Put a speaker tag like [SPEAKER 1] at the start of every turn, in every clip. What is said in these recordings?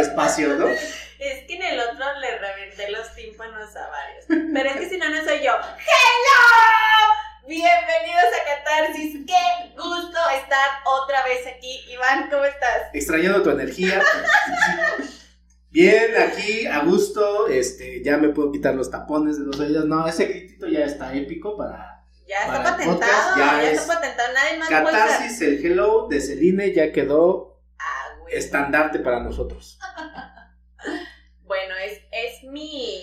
[SPEAKER 1] espacio, ¿no?
[SPEAKER 2] Es que en el otro le reventé los tímpanos a varios. Pero es que si no, no soy yo. ¡Hello! Bienvenidos a Catarsis. Qué gusto estar otra vez aquí. Iván, ¿cómo estás?
[SPEAKER 1] Extrañando tu energía. Bien, aquí a gusto, este, ya me puedo quitar los tapones de los oídos. No, ese gritito ya está épico para.
[SPEAKER 2] Ya está patentado,
[SPEAKER 1] podcast, ya
[SPEAKER 2] ya,
[SPEAKER 1] es
[SPEAKER 2] está patentado. Nadie más
[SPEAKER 1] Catarsis, el hello de Celine ya quedó. Estandarte para nosotros.
[SPEAKER 2] Bueno, es, es mi.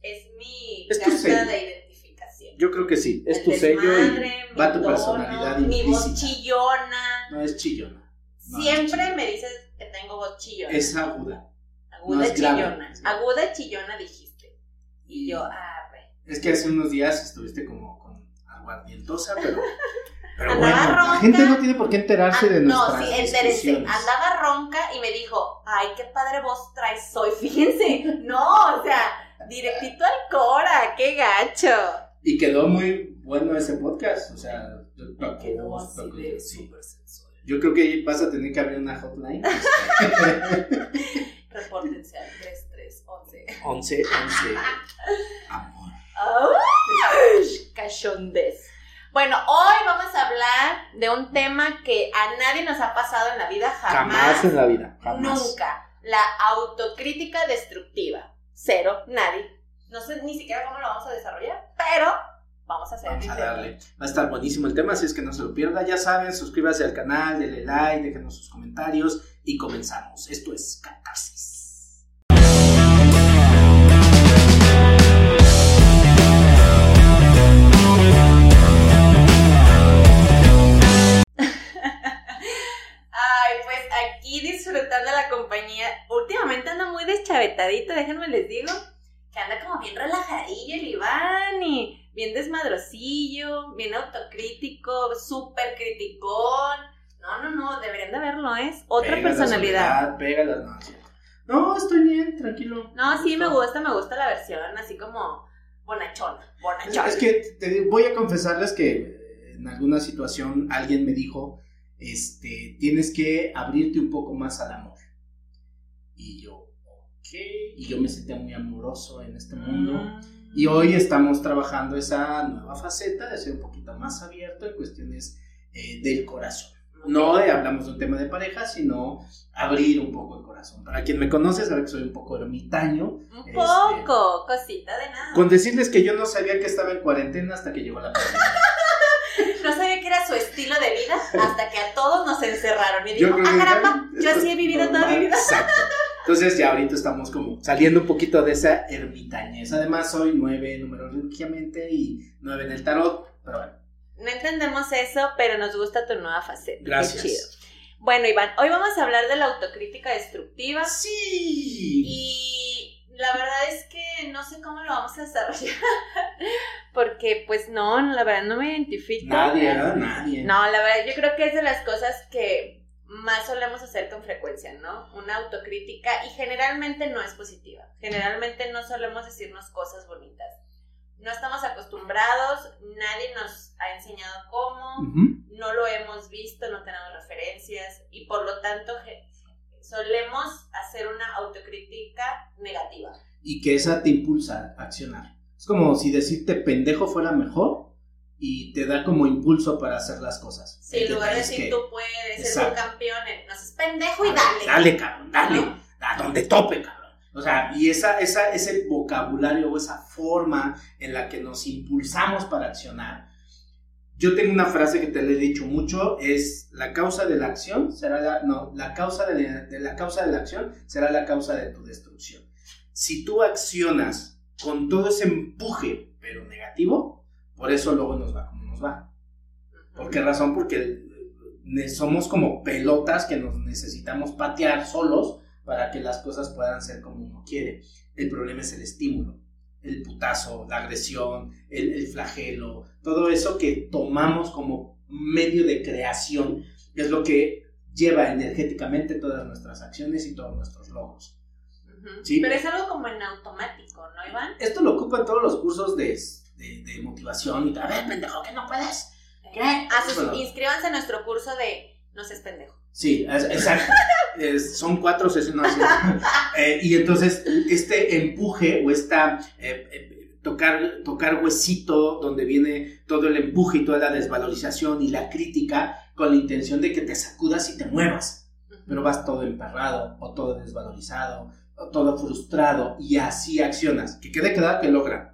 [SPEAKER 2] Es mi
[SPEAKER 1] Es tu sello.
[SPEAKER 2] de identificación.
[SPEAKER 1] Yo creo que sí, es
[SPEAKER 2] El
[SPEAKER 1] tu sello y va tu
[SPEAKER 2] tono,
[SPEAKER 1] personalidad
[SPEAKER 2] Mi voz chillona.
[SPEAKER 1] No es chillona. No, es
[SPEAKER 2] Siempre
[SPEAKER 1] chillona.
[SPEAKER 2] me dices que tengo voz chillona.
[SPEAKER 1] Es aguda.
[SPEAKER 2] Aguda
[SPEAKER 1] no es grave,
[SPEAKER 2] chillona.
[SPEAKER 1] es grave.
[SPEAKER 2] Aguda chillona dijiste. Y yo, ah, güey.
[SPEAKER 1] Es que hace unos días estuviste como con aguardientosa, pero. Pero
[SPEAKER 2] Andaba
[SPEAKER 1] bueno, la
[SPEAKER 2] ronca.
[SPEAKER 1] gente no tiene por qué enterarse de
[SPEAKER 2] Ah, no, sí, entérese. Andaba ronca y me dijo, ay, qué padre voz traes hoy, fíjense. No, o sea, directito al Cora, qué gacho.
[SPEAKER 1] Y quedó muy bueno ese podcast. O sea,
[SPEAKER 2] Quedó así de súper sensual.
[SPEAKER 1] Yo creo que vas a tener que abrir una hotline.
[SPEAKER 2] Repórtense al 3311.
[SPEAKER 1] 11, 11. Amor.
[SPEAKER 2] ¡Ay! Cachondez. Bueno, hoy vamos a hablar de un tema que a nadie nos ha pasado en la vida jamás.
[SPEAKER 1] Jamás en la vida. Jamás.
[SPEAKER 2] Nunca. La autocrítica destructiva. Cero, nadie. No sé ni siquiera cómo lo vamos a desarrollar, pero vamos a hacer
[SPEAKER 1] Vamos a darle. Va a estar buenísimo el tema, así es que no se lo pierda. Ya saben, suscríbase al canal, denle like, déjenos sus comentarios y comenzamos. Esto es Catarsis.
[SPEAKER 2] Compañía. Últimamente anda muy deschavetadito, déjenme les digo. Que anda como bien relajadillo el Iván y bien desmadrosillo, bien autocrítico, súper criticón. No, no, no, deberían de verlo, ¿es otra
[SPEAKER 1] Pega
[SPEAKER 2] personalidad.
[SPEAKER 1] soledad, pega la- no, estoy bien, tranquilo.
[SPEAKER 2] No, sí, me gusta, me gusta la versión así como bonachona, bonachona.
[SPEAKER 1] es que te voy a confesarles que eh, en alguna situación alguien me dijo, este, tienes que abrirte un poco más al amor. Y yo, ok, y yo me sentía muy amoroso en este mundo.
[SPEAKER 2] Mm.
[SPEAKER 1] Y hoy estamos trabajando esa nueva faceta de ser un poquito más abierto en cuestiones eh, del corazón. No de, hablamos de un tema de pareja, sino abrir un poco el corazón. Para quien me conoce sabe que soy un poco ermitaño.
[SPEAKER 2] Un
[SPEAKER 1] este,
[SPEAKER 2] poco, cosita de nada.
[SPEAKER 1] Con decirles que yo no sabía que estaba en cuarentena hasta que llegó la pandemia.
[SPEAKER 2] No sabía que era su estilo de vida hasta que a todos nos encerraron. Y dijo, ah, caramba, yo así he vivido toda
[SPEAKER 1] normal,
[SPEAKER 2] mi vida.
[SPEAKER 1] Exacto. Entonces ya ahorita estamos como saliendo un poquito de esa ermitañez. Además soy nueve numerológicamente y nueve en el tarot. Pero bueno,
[SPEAKER 2] No entendemos eso, pero nos gusta tu nueva faceta.
[SPEAKER 1] gracias.
[SPEAKER 2] Qué chido. Bueno, Iván, hoy vamos a hablar de la autocrítica destructiva.
[SPEAKER 1] Sí.
[SPEAKER 2] Y la verdad es que no sé cómo lo vamos a desarrollar. Porque, pues no, la verdad no me identifico.
[SPEAKER 1] Nadie, ¿verdad? Nadie.
[SPEAKER 2] No, la verdad, yo creo que es de las cosas que más solemos hacer con frecuencia, ¿no? Una autocrítica y generalmente no es positiva. Generalmente no solemos decirnos cosas bonitas. No estamos acostumbrados, nadie nos ha enseñado cómo, no lo hemos visto, no tenemos referencias y por lo tanto solemos hacer una autocrítica negativa.
[SPEAKER 1] Y que esa te impulsa a accionar. Es como si decirte pendejo fuera mejor y te da como impulso para hacer las cosas. El
[SPEAKER 2] en lugar de decir
[SPEAKER 1] que-
[SPEAKER 2] tú puedes ser un campeón, no seas pendejo y dale.
[SPEAKER 1] Dale, cabrón, dale.
[SPEAKER 2] ¿No?
[SPEAKER 1] A donde tope, cabrón. O sea, y esa, esa, ese vocabulario o esa forma en la que nos impulsamos para accionar. Yo tengo una frase que te le he dicho mucho, es la causa de la acción será la, no, la causa de la, de la causa de la acción será la causa de tu destrucción. Si tú accionas con todo ese empuje, pero negativo, por eso luego nos va como nos va. ¿Por qué razón? Porque somos como pelotas que nos necesitamos patear solos para que las cosas puedan ser como uno quiere. El problema es el estímulo, el putazo, la agresión, el, el flagelo, todo eso que tomamos como medio de creación es lo que lleva energéticamente todas nuestras acciones y todos nuestros logros.
[SPEAKER 2] Ujú.
[SPEAKER 1] Sí.
[SPEAKER 2] Pero es algo como en automático, ¿no, Iván?
[SPEAKER 1] Esto lo ocupan todos los cursos de, de, de motivación y tal. A ver, pendejo, que no puedes. ¿Qué?
[SPEAKER 2] Ah, sus-
[SPEAKER 1] Bueno.
[SPEAKER 2] inscríbanse a nuestro curso de No seas pendejo.
[SPEAKER 1] Sí, exacto. Es- son cuatro sesiones. Eh, y entonces, este empuje o esta eh, eh, tocar, tocar huesito donde viene todo el empuje y toda la desvalorización y la crítica con la intención de que te sacudas y te muevas. Pero vas todo emperrado o todo desvalorizado o todo frustrado y así accionas. Que quede claro que logran.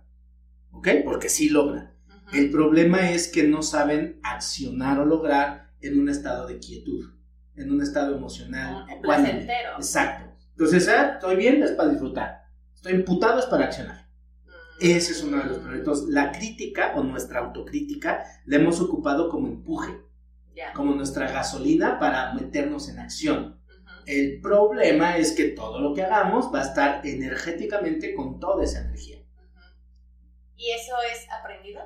[SPEAKER 1] ¿Ok? Porque sí logran.
[SPEAKER 2] Ujú.
[SPEAKER 1] El problema es que no saben accionar o lograr en un estado de quietud, en un estado emocional. Ecuánime.
[SPEAKER 2] placentero.
[SPEAKER 1] Exacto. Entonces, ah, estoy bien, es para disfrutar. Estoy imputado, es para accionar.
[SPEAKER 2] Mm.
[SPEAKER 1] Ese es uno de los proyectos. La crítica o nuestra autocrítica la hemos ocupado como empuje,
[SPEAKER 2] Ya.
[SPEAKER 1] como nuestra gasolina para meternos en acción.
[SPEAKER 2] Ujú.
[SPEAKER 1] El problema es que todo lo que hagamos va a estar energéticamente con toda esa energía.
[SPEAKER 2] ¿Y eso es aprendido?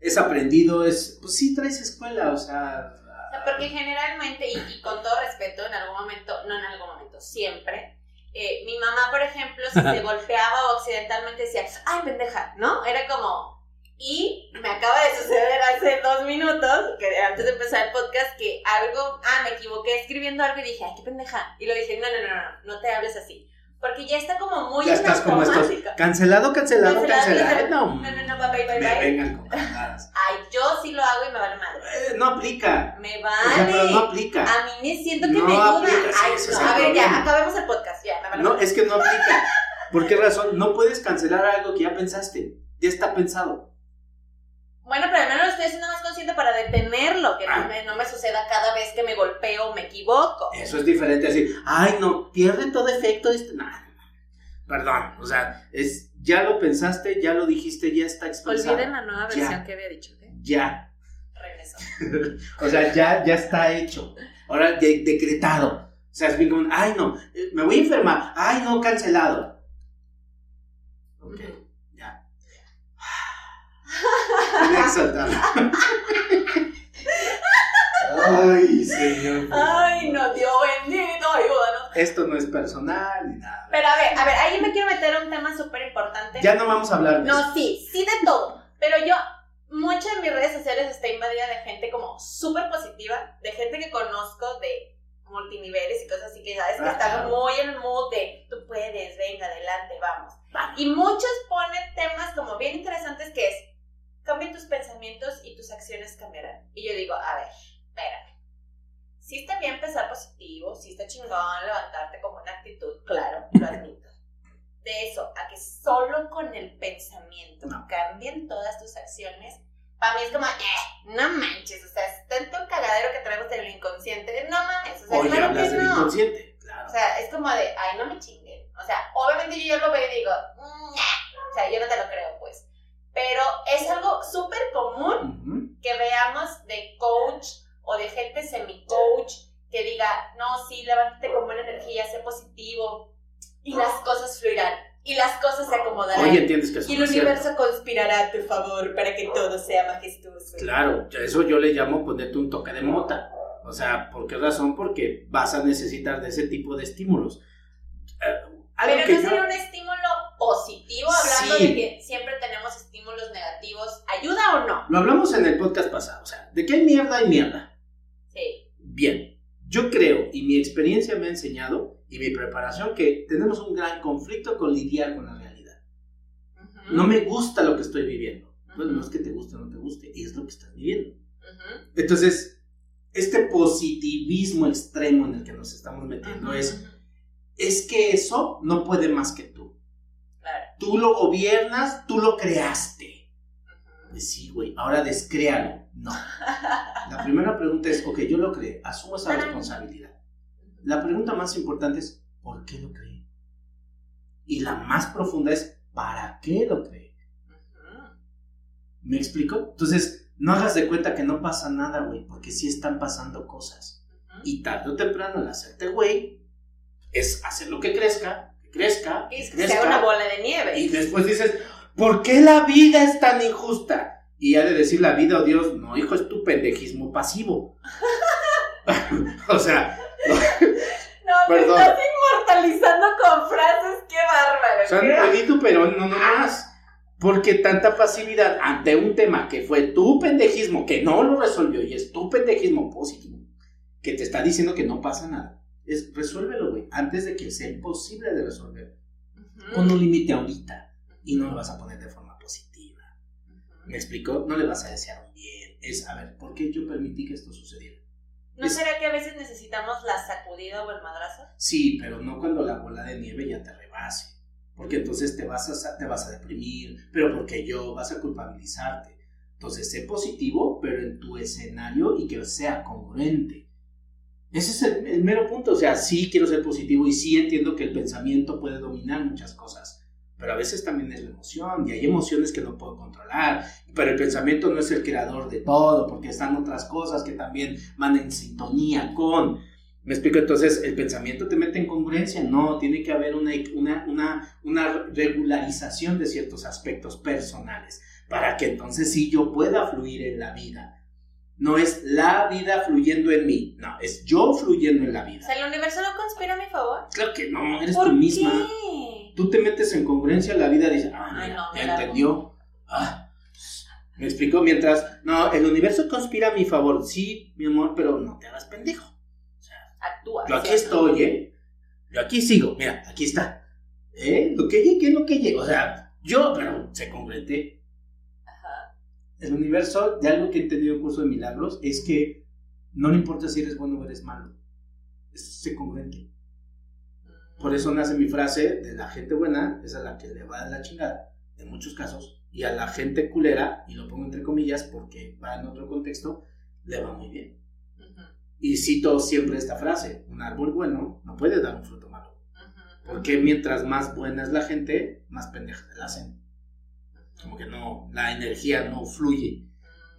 [SPEAKER 1] Es aprendido, es, pues sí, traes escuela, o sea...
[SPEAKER 2] O sea, porque generalmente, y, y con todo respeto, en algún momento, no en algún momento, siempre, eh, mi mamá, por ejemplo, si se golpeaba o accidentalmente decía, ay, pendeja, ¿no? Era como... Y me acaba de suceder hace dos minutos, que antes de empezar el podcast, que algo, ah, me equivoqué escribiendo algo y dije, ay, qué pendeja. Y lo dije, no, no, no, no, no te hables así. Porque ya está como muy
[SPEAKER 1] ya estás como estos. Cancelado, cancelado,
[SPEAKER 2] Cancelado.
[SPEAKER 1] No,
[SPEAKER 2] No, no, no, bye, bye, bye,
[SPEAKER 1] vengan con cagadas.
[SPEAKER 2] Ay, yo sí lo hago y me vale madre.
[SPEAKER 1] Eh, No aplica.
[SPEAKER 2] Me
[SPEAKER 1] O sea, pero
[SPEAKER 2] vale.
[SPEAKER 1] no aplica.
[SPEAKER 2] A mí me siento que
[SPEAKER 1] No
[SPEAKER 2] me ayuda. Ay, no, a ver,
[SPEAKER 1] problema.
[SPEAKER 2] ya, acabemos el podcast, ya, me vale
[SPEAKER 1] No,
[SPEAKER 2] madre.
[SPEAKER 1] es que no aplica. ¿Por qué razón? No puedes cancelar algo que ya pensaste. Ya está pensado.
[SPEAKER 2] Bueno, pero al menos lo estoy haciendo más consciente para detenerlo, que
[SPEAKER 1] Ah.
[SPEAKER 2] no, me, no me suceda cada vez que me golpeo o me equivoco.
[SPEAKER 1] Eso es diferente a decir, ay, no, pierde todo efecto este. No. Perdón, o sea, es, ya lo pensaste, ya lo dijiste, ya está expresado.
[SPEAKER 2] Olviden la nueva
[SPEAKER 1] Ya.
[SPEAKER 2] versión que había dicho, ¿ok?
[SPEAKER 1] Ya.
[SPEAKER 2] Regreso.
[SPEAKER 1] O sea, ya, ya está hecho. Ahora, de- decretado. O sea, es bien como, ay, no, eh, me voy a enfermar. Ay, no, cancelado. Ok, ya. Voy a exaltar. Ay, señor.
[SPEAKER 2] Ay, no, Dios bendito, ayúdanos.
[SPEAKER 1] Esto no es personal ni nada.
[SPEAKER 2] Pero a ver, a ver, ahí me quiero meter a un tema súper importante.
[SPEAKER 1] Ya no vamos a hablar de eso.
[SPEAKER 2] No, sí, sí de todo. Pero yo, muchas de mis redes sociales está invadida de gente como súper positiva, de gente que conozco de multiniveles y cosas así que sabes que
[SPEAKER 1] Ah,
[SPEAKER 2] están
[SPEAKER 1] claro.
[SPEAKER 2] muy en mood de tú puedes, venga, adelante, vamos. Y muchos ponen temas como bien interesantes que es cambia tus pensamientos y tus acciones cambiarán. Y yo digo, a ver, espérame. Sí está bien pensar positivo, sí está chingón levantarte como una actitud, claro, lo admito. De eso a que solo con el pensamiento
[SPEAKER 1] No.
[SPEAKER 2] cambien todas tus acciones, para mí es como, eh, no manches, o sea, es tanto cagadero que traemos en el inconsciente, no mames, o sea,
[SPEAKER 1] Oye,
[SPEAKER 2] claro
[SPEAKER 1] hablas
[SPEAKER 2] que
[SPEAKER 1] del
[SPEAKER 2] no.
[SPEAKER 1] inconsciente. Claro.
[SPEAKER 2] O sea, es como de, ay, no me chinguen. O sea, obviamente yo ya lo veo y digo, "Mm, nah". o sea, yo no te lo creo. Pero es algo súper común
[SPEAKER 1] Ujú.
[SPEAKER 2] que veamos de coach o de gente semi-coach que diga, no, sí, levántate con buena energía, sé positivo y las cosas fluirán y las cosas se acomodarán.
[SPEAKER 1] Oye, entiendes que eso
[SPEAKER 2] y el
[SPEAKER 1] es cierto.
[SPEAKER 2] universo conspirará a tu favor para que todo sea majestuoso.
[SPEAKER 1] Claro, eso yo le llamo ponerte un toque de mota. O sea, ¿por qué razón? Porque vas a necesitar de ese tipo de estímulos. Eh, algo
[SPEAKER 2] Pero
[SPEAKER 1] que
[SPEAKER 2] no
[SPEAKER 1] yo-
[SPEAKER 2] sería un estímulo positivo, hablando
[SPEAKER 1] Sí.
[SPEAKER 2] de que siempre tenemos estímulos negativos. ¿Ayuda o no?
[SPEAKER 1] Lo hablamos en el podcast pasado. O sea, de que hay mierda, hay mierda.
[SPEAKER 2] Sí.
[SPEAKER 1] Bien, yo creo y mi experiencia me ha enseñado y mi preparación que tenemos un gran conflicto con lidiar con la realidad.
[SPEAKER 2] Ujú.
[SPEAKER 1] No me gusta lo que estoy viviendo. Bueno, no
[SPEAKER 2] Ujú.
[SPEAKER 1] es que te guste o no te guste, es lo que estás viviendo.
[SPEAKER 2] Ujú.
[SPEAKER 1] Entonces, este positivismo extremo en el que nos estamos metiendo es, es que eso no puede más que tú. Tú lo gobiernas, tú lo creaste. Sí, güey, ahora descréalo. No. La primera pregunta es, ok, yo lo creé, asumo esa responsabilidad. La pregunta más importante es, ¿por qué lo creé? Y la más profunda es, ¿para qué lo creé? ¿Me explico? Entonces, no hagas de cuenta que no pasa nada, güey, porque sí están pasando cosas. Y tarde o temprano el hacerte güey es hacer lo que crezca, crezca,
[SPEAKER 2] Y
[SPEAKER 1] que
[SPEAKER 2] es que sea una bola de nieve.
[SPEAKER 1] Y después dices, ¿por qué la vida es tan injusta? Y ha de decir la vida, oh Dios, no, hijo, es tu pendejismo pasivo. o sea,
[SPEAKER 2] No,
[SPEAKER 1] Perdón.
[SPEAKER 2] estás inmortalizando con frases, qué bárbaro.
[SPEAKER 1] o sea, Benito Perón, no nomás. Porque tanta pasividad ante un tema que fue tu pendejismo, que no lo resolvió y es tu pendejismo positivo, que te está diciendo que no pasa nada. Es resuélvelo, güey, antes de que sea imposible de resolver. Pon un límite ahorita y no lo vas a poner de forma positiva. ¿Me explico? No le vas a desear un bien. Es, a ver, ¿por qué yo permití que esto sucediera?
[SPEAKER 2] ¿No
[SPEAKER 1] Es-
[SPEAKER 2] será que a veces necesitamos la sacudida o el madrazo?
[SPEAKER 1] Sí, pero no cuando la bola de nieve ya te rebase. Porque entonces te vas a, te vas a deprimir, pero porque yo vas a culpabilizarte. Entonces, sé positivo, pero en tu escenario y que sea congruente. Ese es el, el mero punto. O sea, sí quiero ser positivo y sí entiendo que el pensamiento puede dominar muchas cosas. Pero a veces también es la emoción y hay emociones que no puedo controlar. Pero el pensamiento no es el creador de todo, porque están otras cosas que también van en sintonía con. ¿Me explico? Entonces, ¿el pensamiento te mete en congruencia? No, tiene que haber una, una, una, una regularización de ciertos aspectos personales para que entonces sí yo pueda fluir en la vida. No es la vida fluyendo en mí, no, es yo fluyendo en la
[SPEAKER 2] O
[SPEAKER 1] vida.
[SPEAKER 2] sea, ¿el universo no conspira a mi favor?
[SPEAKER 1] Claro que no, eres
[SPEAKER 2] ¿Por
[SPEAKER 1] tú misma.
[SPEAKER 2] qué?
[SPEAKER 1] Tú te metes en congruencia en la vida y dices, ah,
[SPEAKER 2] Ay, no, me
[SPEAKER 1] entendió. Ah, ¿Me explico? Mientras, no, el universo conspira a mi favor. Sí, mi amor, pero no te hagas pendejo.
[SPEAKER 2] Actúa.
[SPEAKER 1] Yo aquí estoy, ¿eh? Yo aquí sigo, mira, aquí está. ¿Eh? Lo que llegue, lo que llegue. O sea, yo, pero se congreté. El universo, de algo que he entendido en curso de milagros, es que no le importa si eres bueno o eres malo. Es congruente. Por eso nace mi frase de la gente buena es a la que le va de la chingada, en muchos casos, y a la gente culera, y lo pongo entre comillas porque va en otro contexto, le va muy bien. Y cito siempre esta frase, un árbol bueno no puede dar un fruto malo. Porque mientras más buena es la gente, más pendeja la hacen. Como que no, la energía no fluye.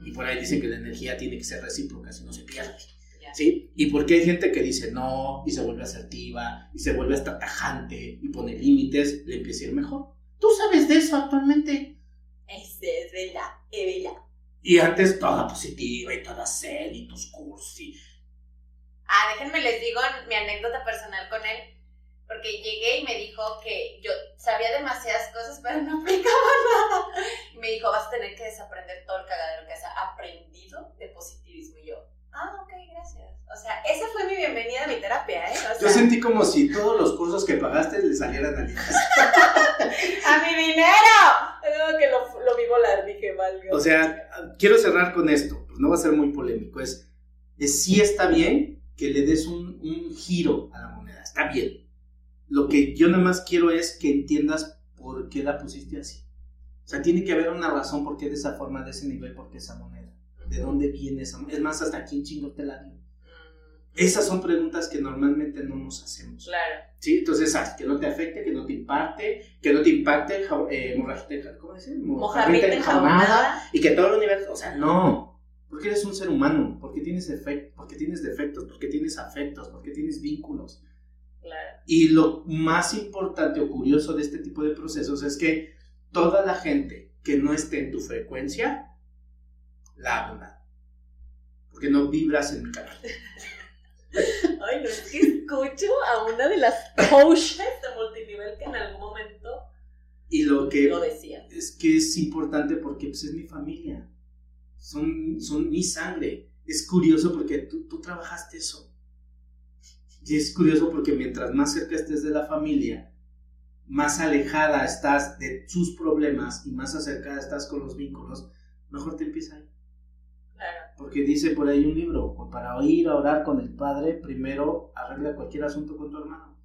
[SPEAKER 1] Y por ahí dicen que la energía tiene que ser recíproca, si no se pierde. ¿Sí? Y porque hay gente que dice no, y se vuelve asertiva, y se vuelve hasta tajante, y pone límites, le empieza a ir mejor. Tú sabes de eso actualmente.
[SPEAKER 2] Ese es verdad, es verdad.
[SPEAKER 1] Y antes toda positiva y toda zen y tus cursos. y-
[SPEAKER 2] Ah, déjenme les digo mi anécdota personal con él. Porque llegué y me dijo que yo sabía demasiadas cosas, pero no aplicaba nada. Y me dijo, vas a tener que desaprender todo el cagadero que has aprendido de positivismo. Y yo, ah, ok, gracias. O sea, esa fue mi bienvenida a mi terapia, ¿eh? O
[SPEAKER 1] Yo
[SPEAKER 2] sea,
[SPEAKER 1] sentí como si todos los cursos que pagaste le salieran a Linas.
[SPEAKER 2] ¡A mi dinero! No, que lo, lo vi volar, dije, valga.
[SPEAKER 1] O sea, quiero cerrar con esto, pues no va a ser muy polémico. Es, es sí está bien que le des un, un giro a la moneda, está bien. Lo que yo nada más quiero es que entiendas por qué la pusiste así. O sea, tiene que haber una razón por qué de esa forma, de ese nivel, por qué esa moneda. ¿De dónde viene esa moneda? Es más, hasta quién chingo te la dio.
[SPEAKER 2] Mm,
[SPEAKER 1] Esas son preguntas que normalmente no nos hacemos.
[SPEAKER 2] Claro.
[SPEAKER 1] ¿Sí? Entonces, haz que no te afecte, que no te impacte, que no te impacte eh, hemorragita- ¿cómo dice?
[SPEAKER 2] Mojarrita enjaunada.
[SPEAKER 1] y que todo el universo, o sea, no, porque eres un ser humano, porque tienes efectos, porque tienes defectos, porque tienes afectos, porque tienes vínculos.
[SPEAKER 2] Claro.
[SPEAKER 1] Y lo más importante o curioso de este tipo de procesos es que toda la gente que no esté en tu frecuencia, la abunda. Porque no vibras en mi canal.
[SPEAKER 2] Ay, no, es que escucho a una de las coaches de multinivel que en algún momento
[SPEAKER 1] Y lo que
[SPEAKER 2] lo decía.
[SPEAKER 1] es que es importante porque pues, es mi familia. Son, son mi sangre. Es curioso porque tú, tú trabajaste eso. Y es curioso porque mientras más cerca estés de la familia, más alejada estás de sus problemas y más acercada estás con los vínculos, mejor te empieza ahí.
[SPEAKER 2] Claro.
[SPEAKER 1] Porque dice por ahí un libro, pues, para oír a orar con el Padre, primero arregla cualquier asunto con tu hermano.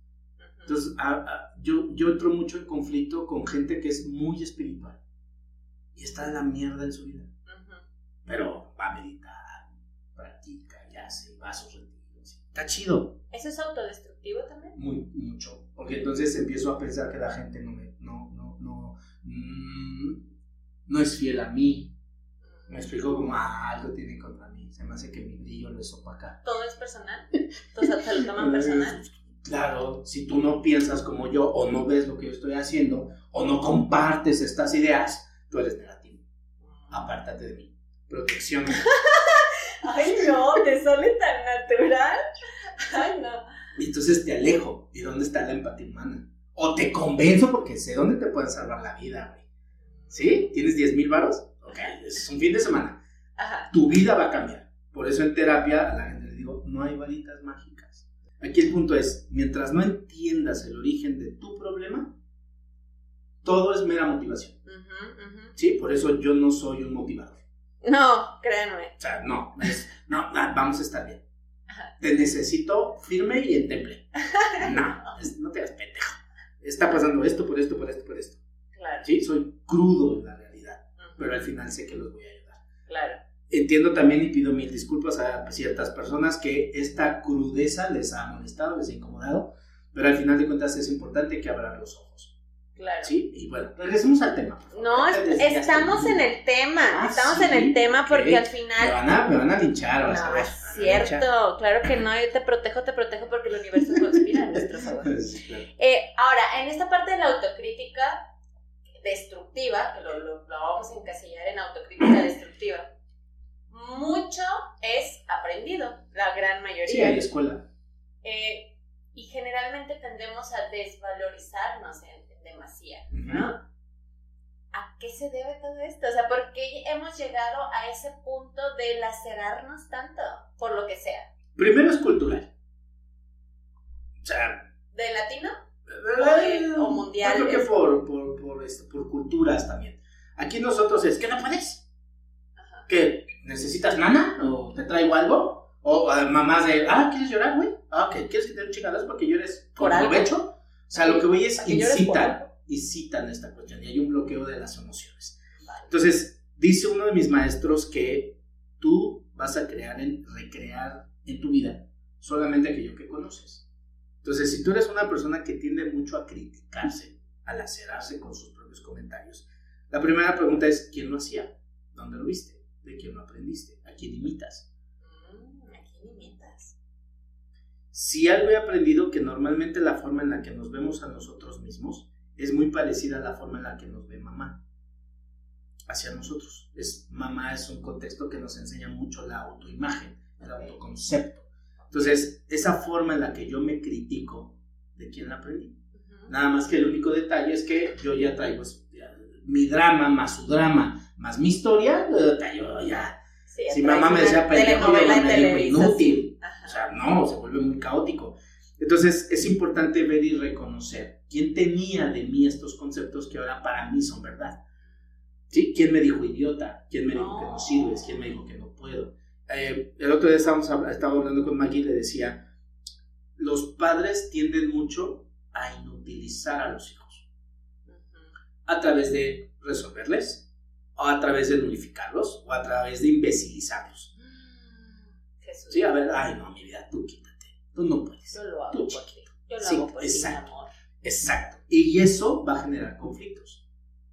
[SPEAKER 1] Entonces, a- a- yo, yo entro mucho en conflicto con gente que es muy espiritual y está en la mierda en su vida,
[SPEAKER 2] Ujú.
[SPEAKER 1] pero va a meditar, practica y hace, va a sus retiros. Está chido,
[SPEAKER 2] ¿Eso es autodestructivo también?
[SPEAKER 1] muy, mucho, porque entonces empiezo a pensar que la gente no me, no, no, no, mm, no es fiel a mí. Me explico como, ah, algo tiene contra mí, se me hace que mi brillo lo es opaca.
[SPEAKER 2] ¿Todo es personal? ¿Entonces se lo toman personal?
[SPEAKER 1] Claro, si tú no piensas como yo o no ves lo que yo estoy haciendo o no compartes estas ideas, tú eres negativo. Apártate de mí. Protección.
[SPEAKER 2] Ay, no, te sale tan natural. Ay, no.
[SPEAKER 1] Y entonces te alejo. ¿Y dónde está la empatía humana? O te convenzo porque sé dónde te pueden salvar la vida, güey. ¿Sí? ¿Tienes 10 mil varos? Ok, es un fin de semana.
[SPEAKER 2] Ajá.
[SPEAKER 1] Tu vida va a cambiar. Por eso en terapia a la gente le digo, no hay varitas mágicas. Aquí el punto es, mientras no entiendas el origen de tu problema, todo es mera motivación. Sí, por eso yo no soy un motivador.
[SPEAKER 2] No, créanme.
[SPEAKER 1] O sea, no, no, vamos a estar bien. Te necesito firme y en temple. No, no te hagas pendejo. Está pasando esto, por esto, por esto, por esto.
[SPEAKER 2] Claro.
[SPEAKER 1] Sí, soy crudo en la realidad, pero al final sé que los voy a ayudar.
[SPEAKER 2] Claro.
[SPEAKER 1] Entiendo también y pido mil disculpas a ciertas personas que esta crudeza les ha molestado, les ha incomodado, pero al final de cuentas es importante que abran los ojos.
[SPEAKER 2] Claro.
[SPEAKER 1] Sí, y bueno, regresemos al tema.
[SPEAKER 2] No, estamos en el tema, ah, estamos en el tema porque al final...
[SPEAKER 1] Me van a, me van a linchar,
[SPEAKER 2] vas no, es cierto, claro que no, yo te protejo, te protejo porque el universo conspira en nuestro favor. Eh, ahora, en esta parte de la autocrítica destructiva, que lo, lo, vamos a encasillar en autocrítica destructiva, mucho es aprendido, la gran mayoría. Sí,
[SPEAKER 1] hay escuela.
[SPEAKER 2] Eh, y generalmente tendemos a desvalorizarnos en demasía, ¿no? ¿A qué se debe todo esto? O sea, ¿por qué hemos llegado a ese punto de lacerarnos tanto? Por lo que sea.
[SPEAKER 1] Primero es cultural. O sea...
[SPEAKER 2] ¿De latino? Eh, ¿O, mundial?
[SPEAKER 1] Yo creo que por, por, por, este, por culturas también. Aquí nosotros es, ¿qué no puedes? Ajá. ¿Qué? ¿Necesitas nana? ¿O te traigo algo? O mamás de, ah, ¿quieres llorar, güey? Ah, ok, ¿quieres que te den chingadas porque llores por provecho? O sea, lo que voy es incitan, incitan esta cuestión y hay un bloqueo de las emociones. Entonces, dice uno de mis maestros que tú vas a crear, en, recrear en tu vida solamente aquello que conoces. Entonces, si tú eres una persona que tiende mucho a criticarse, a lacerarse con sus propios comentarios, la primera pregunta es, ¿quién lo hacía? ¿Dónde lo viste? ¿De quién lo aprendiste? ¿A quién imitas? Si algo he aprendido que normalmente la forma en la que nos vemos a nosotros mismos es muy parecida a la forma en la que nos ve mamá hacia nosotros. Es, mamá es un contexto que nos enseña mucho la autoimagen, el autoconcepto. Entonces, esa forma en la que yo me critico, ¿de quién la aprendí? Nada más que el único detalle es que yo ya traigo mi drama más su drama más mi historia, yo ya. si mamá me decía pendejo, yo me inútil. O sea, no, se vuelve muy caótico. Entonces es importante ver y reconocer quién tenía de mí estos conceptos que ahora para mí son verdad. ¿Sí? ¿Quién me dijo idiota? ¿Quién me dijo que no sirves? ¿Quién me dijo que no puedo? Eh, el otro día estábamos, estaba hablando con Maggie y le decía, los padres tienden mucho a inutilizar a los hijos. A través de resolverles, o a través de nulificarlos, o a través de imbecilizarlos. Sí, a ver, ay, no, mi vida, tú quítate. Tú no puedes.
[SPEAKER 2] Yo lo hago por ti. Yo lo hago por exacto, amor.
[SPEAKER 1] Exacto. Y eso va a generar conflictos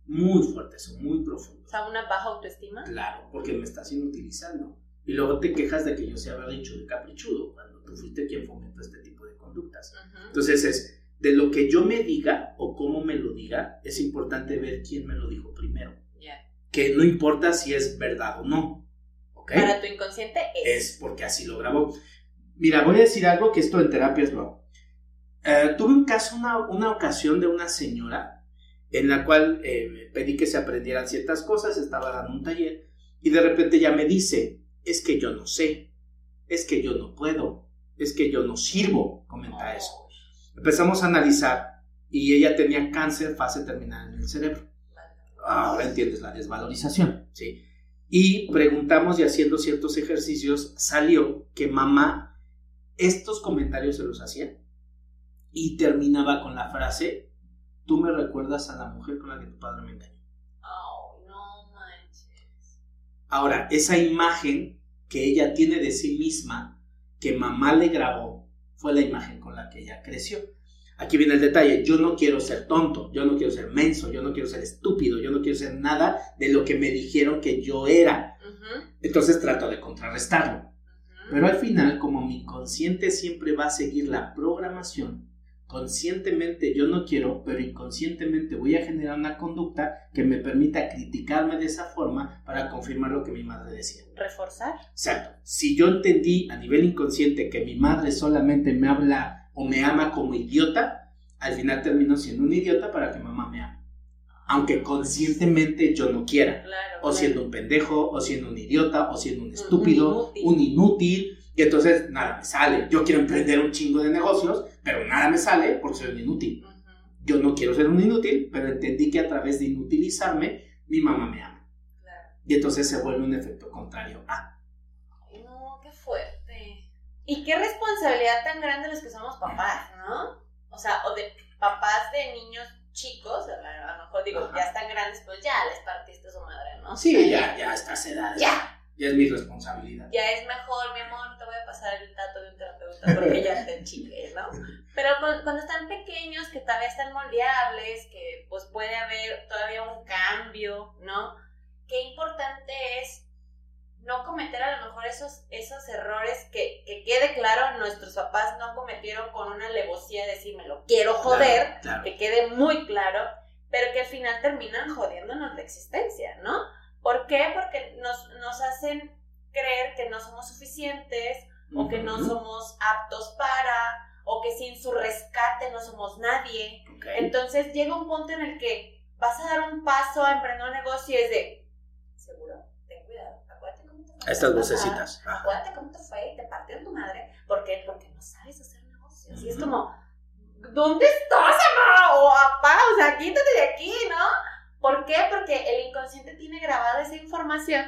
[SPEAKER 1] muy fuertes o muy profundos.
[SPEAKER 2] O sea, una baja autoestima.
[SPEAKER 1] Claro, porque me estás inutilizando. Y luego te quejas de que yo sea dicho de caprichudo, cuando tú fuiste quien fomentó este tipo de conductas. Entonces es, de lo que yo me diga o cómo me lo diga, es importante ver quién me lo dijo primero. Que no importa si es verdad o no.
[SPEAKER 2] Para tu inconsciente
[SPEAKER 1] es. Es porque así lo grabó. Mira, voy a decir algo que esto en terapias lo eh, tuve un caso, una, ocasión de una señora en la cual eh, pedí que se aprendieran ciertas cosas, estaba dando un taller y de repente ya me dice, es que yo no sé, es que yo no puedo, es que yo no sirvo, comenta eso. Empezamos a analizar y ella tenía cáncer fase terminal en el cerebro. Ahora entiendes la desvalorización, ¿sí? Y preguntamos y haciendo ciertos ejercicios salió que mamá estos comentarios se los hacía y terminaba con la frase, tú me recuerdas a la mujer con la que tu padre me engañó.
[SPEAKER 2] Oh, no manches.
[SPEAKER 1] Ahora, esa imagen que ella tiene de sí misma, que mamá le grabó, fue la imagen con la que ella creció. Aquí viene el detalle, yo no quiero ser tonto, yo no quiero ser menso, yo no quiero ser estúpido, yo no quiero ser nada de lo que me dijeron que yo era. Entonces trato de contrarrestarlo. Pero al final, como mi inconsciente siempre va a seguir la programación, conscientemente yo no quiero, pero inconscientemente voy a generar una conducta que me permita criticarme de esa forma para confirmar lo que mi madre decía.
[SPEAKER 2] Reforzar.
[SPEAKER 1] Exacto. Si yo entendí a nivel inconsciente que mi madre solamente me habla o me ama como idiota, al final termino siendo un idiota para que mamá me ame. Aunque conscientemente yo no quiera. o siendo un pendejo, o siendo un idiota, o siendo un estúpido, un inútil. Y entonces nada me sale. Yo quiero emprender un chingo de negocios, pero nada me sale por ser un inútil. Yo no quiero ser un inútil, pero entendí que a través de inutilizarme, mi mamá me ama. Y entonces se vuelve un efecto contrario a.
[SPEAKER 2] Y qué responsabilidad tan grande los que somos papás, ¿no? O sea, o de papás de niños chicos, a lo mejor digo, ya están grandes, pues ya les partiste su madre, ¿no?
[SPEAKER 1] Sí, ya, ya, está edades.
[SPEAKER 2] Ya.
[SPEAKER 1] Ya es mi responsabilidad.
[SPEAKER 2] Ya es mejor, mi amor, te voy a pasar el dato de un terapeuta porque ya te chicle, ¿no? Pero cuando están pequeños, que todavía están moldeables, que pues puede haber todavía un cambio, ¿no? Qué importante es no cometer a lo mejor esos, esos errores que, que quede claro, nuestros papás no cometieron con una alevosía de decir, me lo quiero joder, que quede muy claro, pero que al final terminan jodiéndonos la existencia, ¿no? ¿Por qué? Porque nos, nos hacen creer que no somos suficientes o que no somos aptos para o que sin su rescate no somos nadie. Entonces llega un punto en el que vas a dar un paso a emprender un negocio y es de, seguro, fue.
[SPEAKER 1] Estas vocecitas.
[SPEAKER 2] Acuérdate cómo te fue y te partieron tu madre. ¿Por qué? Porque no sabes hacer negocios. Y es como, ¿dónde estás, mamá? O papá, o sea, quítate de aquí, ¿no? ¿Por qué? Porque el inconsciente tiene grabada esa información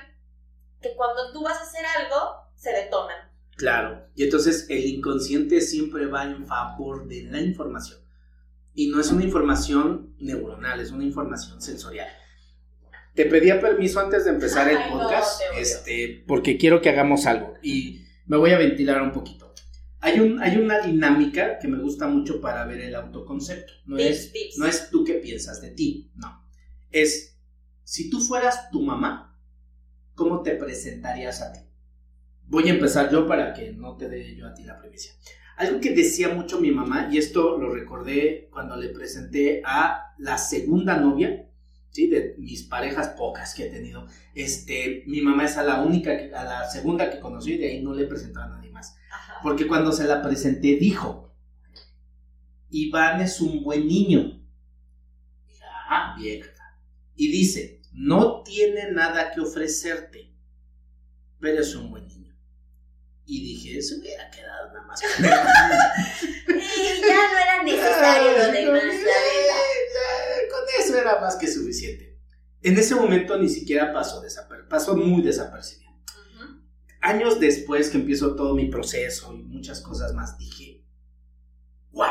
[SPEAKER 2] que cuando tú vas a hacer algo, se detonan.
[SPEAKER 1] Claro, y entonces el inconsciente siempre va en favor de la información. Y no es una información neuronal, es una información sensorial. Te pedía permiso antes de empezar el podcast, este, porque quiero que hagamos algo y me voy a ventilar un poquito. Hay, un, hay una dinámica que me gusta mucho para ver el autoconcepto. No, es, no es tú qué piensas de ti, no es, si tú fueras tu mamá, ¿cómo te presentarías a ti? Voy a empezar yo para que no te dé yo a ti la primicia. Algo que decía mucho mi mamá, y esto lo recordé cuando le presenté a la segunda novia, ¿sí? De mis parejas pocas que he tenido. Este, mi mamá es a la única, a la segunda que conocí, y de ahí no le he presentado a nadie más. Porque cuando se la presenté dijo, Iván es un buen niño. ah, bien, y dice, no tiene nada que ofrecerte, pero es un buen niño. Y dije, eso hubiera quedado nada más con
[SPEAKER 2] Y ya no era necesario lo demás, la verdad.
[SPEAKER 1] Eso era más que suficiente. En ese momento ni siquiera pasó pasó muy desapercibido. Años después que empiezo todo mi proceso y muchas cosas más, dije, wow,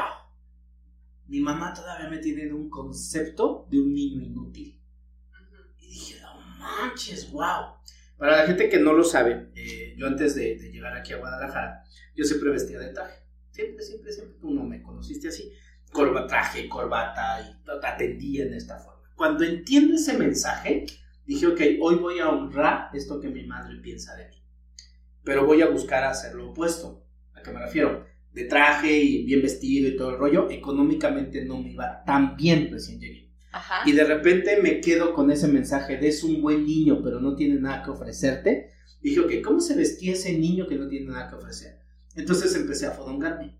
[SPEAKER 1] mi mamá todavía me tiene un concepto de un niño inútil dije, no manches, wow. Para la gente que no lo sabe, eh, yo antes de, llegar aquí a Guadalajara, yo siempre vestía de traje. Siempre, siempre, siempre. Tú no me conociste así. Corba, traje, corbata y atendía en esta forma. Cuando entiendo ese mensaje, dije, ok, hoy voy a honrar esto que mi madre piensa de mí. Pero voy a buscar hacer lo opuesto. ¿A qué me refiero? De traje y bien vestido y todo el rollo, económicamente no me iba tan bien recién llegué. Y de repente me quedo con ese mensaje de es un buen niño, pero no tiene nada que ofrecerte. dije, ok, ¿cómo se vestía ese niño que no tiene nada que ofrecer? Entonces empecé a fodongarme.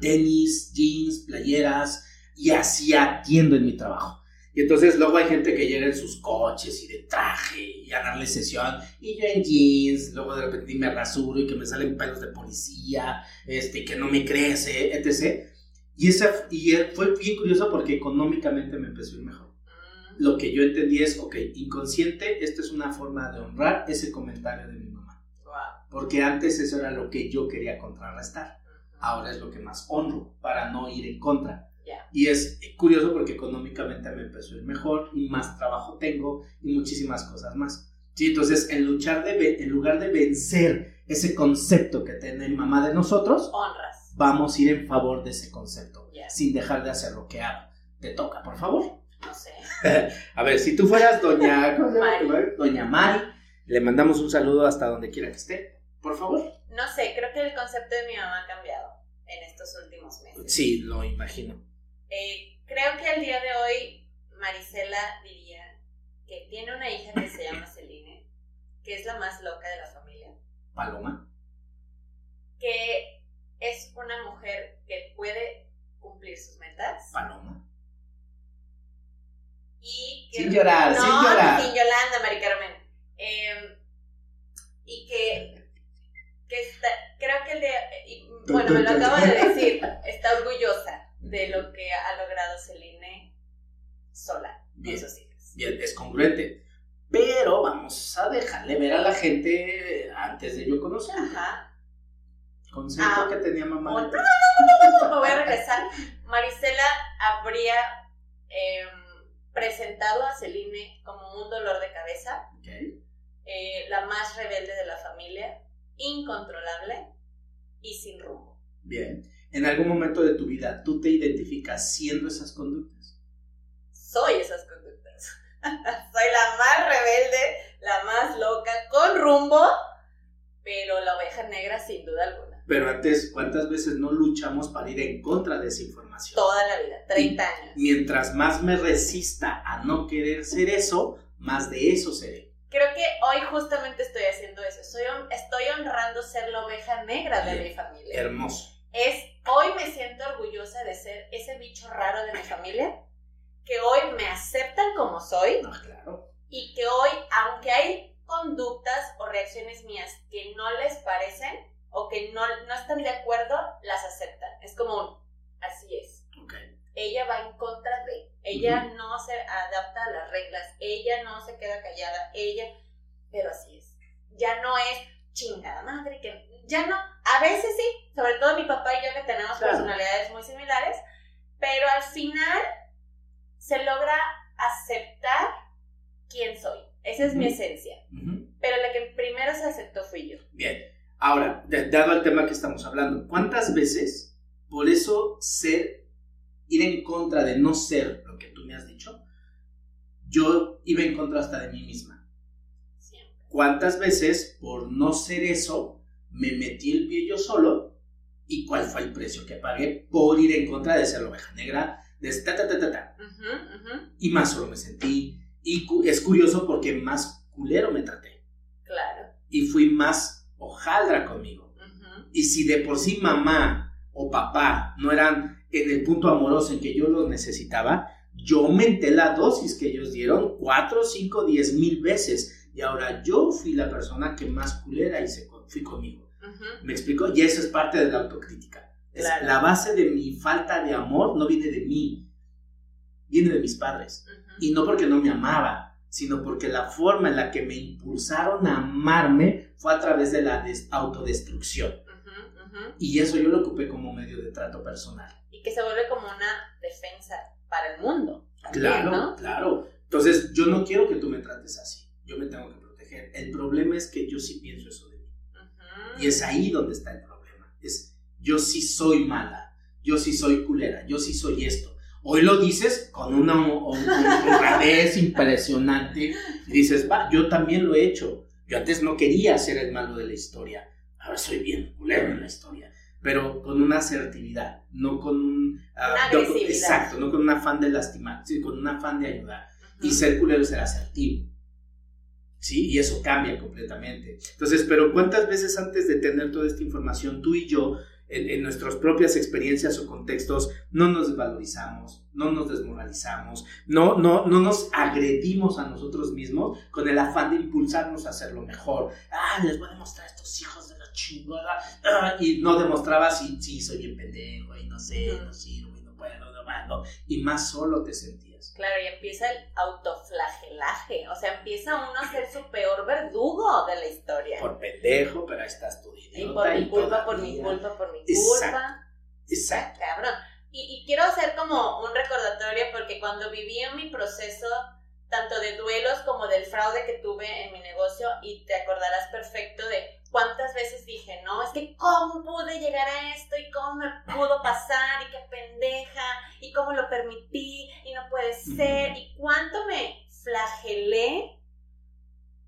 [SPEAKER 1] Tenis, jeans, playeras, y así atiendo en mi trabajo. Y entonces luego hay gente que llega en sus coches y de traje y a darle sesión. Y yo en jeans, luego de repente me rasuro y que me salen pelos de policía, este, que no me crece, etc. Y, esa, y fue bien curioso porque económicamente me empezó a ir mejor. Mm. Lo que yo entendí es, ok, inconsciente, esta es una forma de honrar ese comentario de mi mamá. Porque antes eso era lo que yo quería contrarrestar. Ahora es lo que más honro para no ir en contra. Y es curioso porque económicamente me empezó a ir mejor y más trabajo tengo y muchísimas cosas más. Sí, entonces en luchar de en lugar de vencer ese concepto que tiene mamá de nosotros,
[SPEAKER 2] honras
[SPEAKER 1] vamos a ir en favor de ese concepto, sin dejar de hacer lo que hago. Te toca, por favor.
[SPEAKER 2] No sé.
[SPEAKER 1] a ver, si tú fueras doña, Mari. doña Mari, le mandamos un saludo hasta donde quiera que esté, por favor.
[SPEAKER 2] No sé, creo que el concepto de mi mamá ha cambiado en estos últimos meses.
[SPEAKER 1] Sí, lo imagino.
[SPEAKER 2] Eh, creo que al día de hoy Marisela diría que tiene una hija que se llama Celine, que es la más loca de la familia.
[SPEAKER 1] Paloma.
[SPEAKER 2] Que es una mujer que puede cumplir sus metas.
[SPEAKER 1] Paloma.
[SPEAKER 2] Y
[SPEAKER 1] que, sin llorar, sin llorar.
[SPEAKER 2] Sin Yolanda, Mari Carmen. Em, y que, que me lo acabo de decir. Está orgullosa de lo que ha logrado Celine sola
[SPEAKER 1] Bien.
[SPEAKER 2] sus hijas.
[SPEAKER 1] Bien, es congruente. Pero vamos a dejarle ver a la gente antes de yo conocerla.
[SPEAKER 2] Ajá.
[SPEAKER 1] Concepto
[SPEAKER 2] Ah,
[SPEAKER 1] que tenía mamá.
[SPEAKER 2] otra. Me voy a regresar. Marisela habría em, presentado a Celine como un dolor de cabeza,
[SPEAKER 1] Ok.
[SPEAKER 2] eh, la más rebelde de la familia, incontrolable y sin rumbo.
[SPEAKER 1] Bien. En algún momento de tu vida, ¿tú te identificas siendo esas conductas?
[SPEAKER 2] Soy esas conductas. Soy la más rebelde, la más loca, con rumbo, pero la oveja negra sin duda alguna.
[SPEAKER 1] Pero antes, ¿cuántas veces no luchamos para ir en contra de esa información?
[SPEAKER 2] Toda la vida, 30 años.
[SPEAKER 1] Mientras más me resista a no querer ser eso, más de eso seré.
[SPEAKER 2] Creo que hoy justamente estoy haciendo eso. Soy, estoy honrando ser la oveja negra de mi familia.
[SPEAKER 1] Hermoso.
[SPEAKER 2] Es, hoy me siento orgullosa de ser ese bicho raro de mi familia, que hoy me aceptan como soy
[SPEAKER 1] Ah, claro.
[SPEAKER 2] y que hoy, aunque hay conductas o reacciones mías que no les parecen o que no, no están de acuerdo, las aceptan. Es como un, así es.
[SPEAKER 1] Ok.
[SPEAKER 2] Ella va en contra de, ella no se adapta a las reglas, ella no se queda callada, ella, pero así es. Ya no es chingada madre, que ya no, a veces sí, sobre todo mi papá y yo que tenemos
[SPEAKER 1] Claro.
[SPEAKER 2] personalidades muy similares, pero al final se logra aceptar quién soy. Esa es mi esencia. Pero la que primero se aceptó fui yo.
[SPEAKER 1] Bien. Ahora, dado el tema que estamos hablando, ¿cuántas veces por eso ser, ir en contra de no ser yo iba en contra hasta de mí misma?
[SPEAKER 2] Siempre.
[SPEAKER 1] ¿Cuántas veces por no ser eso me metí el pie yo solo? ¿Y cuál fue el precio que pagué por ir en contra de ser la oveja negra? De ta, ta, ta, ta, ta? Y más solo me sentí. Y cu- es curioso porque más culero me traté.
[SPEAKER 2] Claro.
[SPEAKER 1] Y fui más hojaldra conmigo. Y si de por sí mamá o papá no eran en el punto amoroso en que yo los necesitaba, yo aumenté la dosis que ellos dieron 4, 5, 10 mil veces. Y ahora yo fui la persona que más culera hice con- fui conmigo.
[SPEAKER 2] Ujú.
[SPEAKER 1] ¿Me explico? Y eso es parte de la autocrítica. Es
[SPEAKER 2] Claro.
[SPEAKER 1] La base de mi falta de amor no viene de mí, viene de mis padres.
[SPEAKER 2] Ujú.
[SPEAKER 1] Y no porque no me amaba, sino porque la forma en la que me impulsaron a amarme fue a través de la des- autodestrucción.
[SPEAKER 2] Ujú, ujú.
[SPEAKER 1] Y eso yo lo ocupé como medio de trato personal.
[SPEAKER 2] Y que se vuelve como una defensa para el mundo. también,
[SPEAKER 1] Claro,
[SPEAKER 2] ¿no?
[SPEAKER 1] claro. Entonces, yo no quiero que tú me trates así. Yo me tengo que proteger. El problema es que yo sí pienso eso de mí.
[SPEAKER 2] Ujú.
[SPEAKER 1] Y es ahí donde está el problema. Es, yo sí soy mala. Yo sí soy culera. Yo sí soy esto. Hoy lo dices con una ho- ho- honradez impresionante. Y dices, va, yo también lo he hecho. Yo antes no quería ser el malo de la historia. Ahora soy bien culero en la historia. Pero con una asertividad, no con un... ah,
[SPEAKER 2] Una
[SPEAKER 1] no con- exacto, no con un afán de lastimar, sino con un afán de ayudar.
[SPEAKER 2] Ujú.
[SPEAKER 1] Y ser culero es ser asertivo. ¿Sí? Y eso cambia completamente. Entonces, pero ¿cuántas veces antes de tener toda esta información, tú y yo, en, en nuestras propias experiencias o contextos, no nos desvalorizamos, no nos desmoralizamos, no, no, no nos agredimos a nosotros mismos con el afán de impulsarnos a hacerlo mejor? Ah, les voy a demostrar a estos hijos de chingada. Ah, y no demostrabas si sí, soy bien pendejo y no sé, no sirvo y no puedo, no valgo. Y más solo te sentías.
[SPEAKER 2] Claro, y empieza el autoflagelaje. O sea, empieza uno a ser su peor verdugo de la historia.
[SPEAKER 1] Por pendejo, pero ahí estás tú,
[SPEAKER 2] y
[SPEAKER 1] idiota.
[SPEAKER 2] por mi
[SPEAKER 1] y
[SPEAKER 2] culpa, por mi culpa, por mi
[SPEAKER 1] Exacto.
[SPEAKER 2] culpa.
[SPEAKER 1] Exacto.
[SPEAKER 2] Cabrón. Y, y quiero hacer como un recordatorio porque cuando viví en mi proceso, tanto de duelos como del fraude que tuve en mi negocio, y te acordarás perfecto de cuántas veces dije, no, es que cómo pude llegar a esto y cómo me pudo pasar y qué pendeja y cómo lo permití y no puede ser y cuánto me flagelé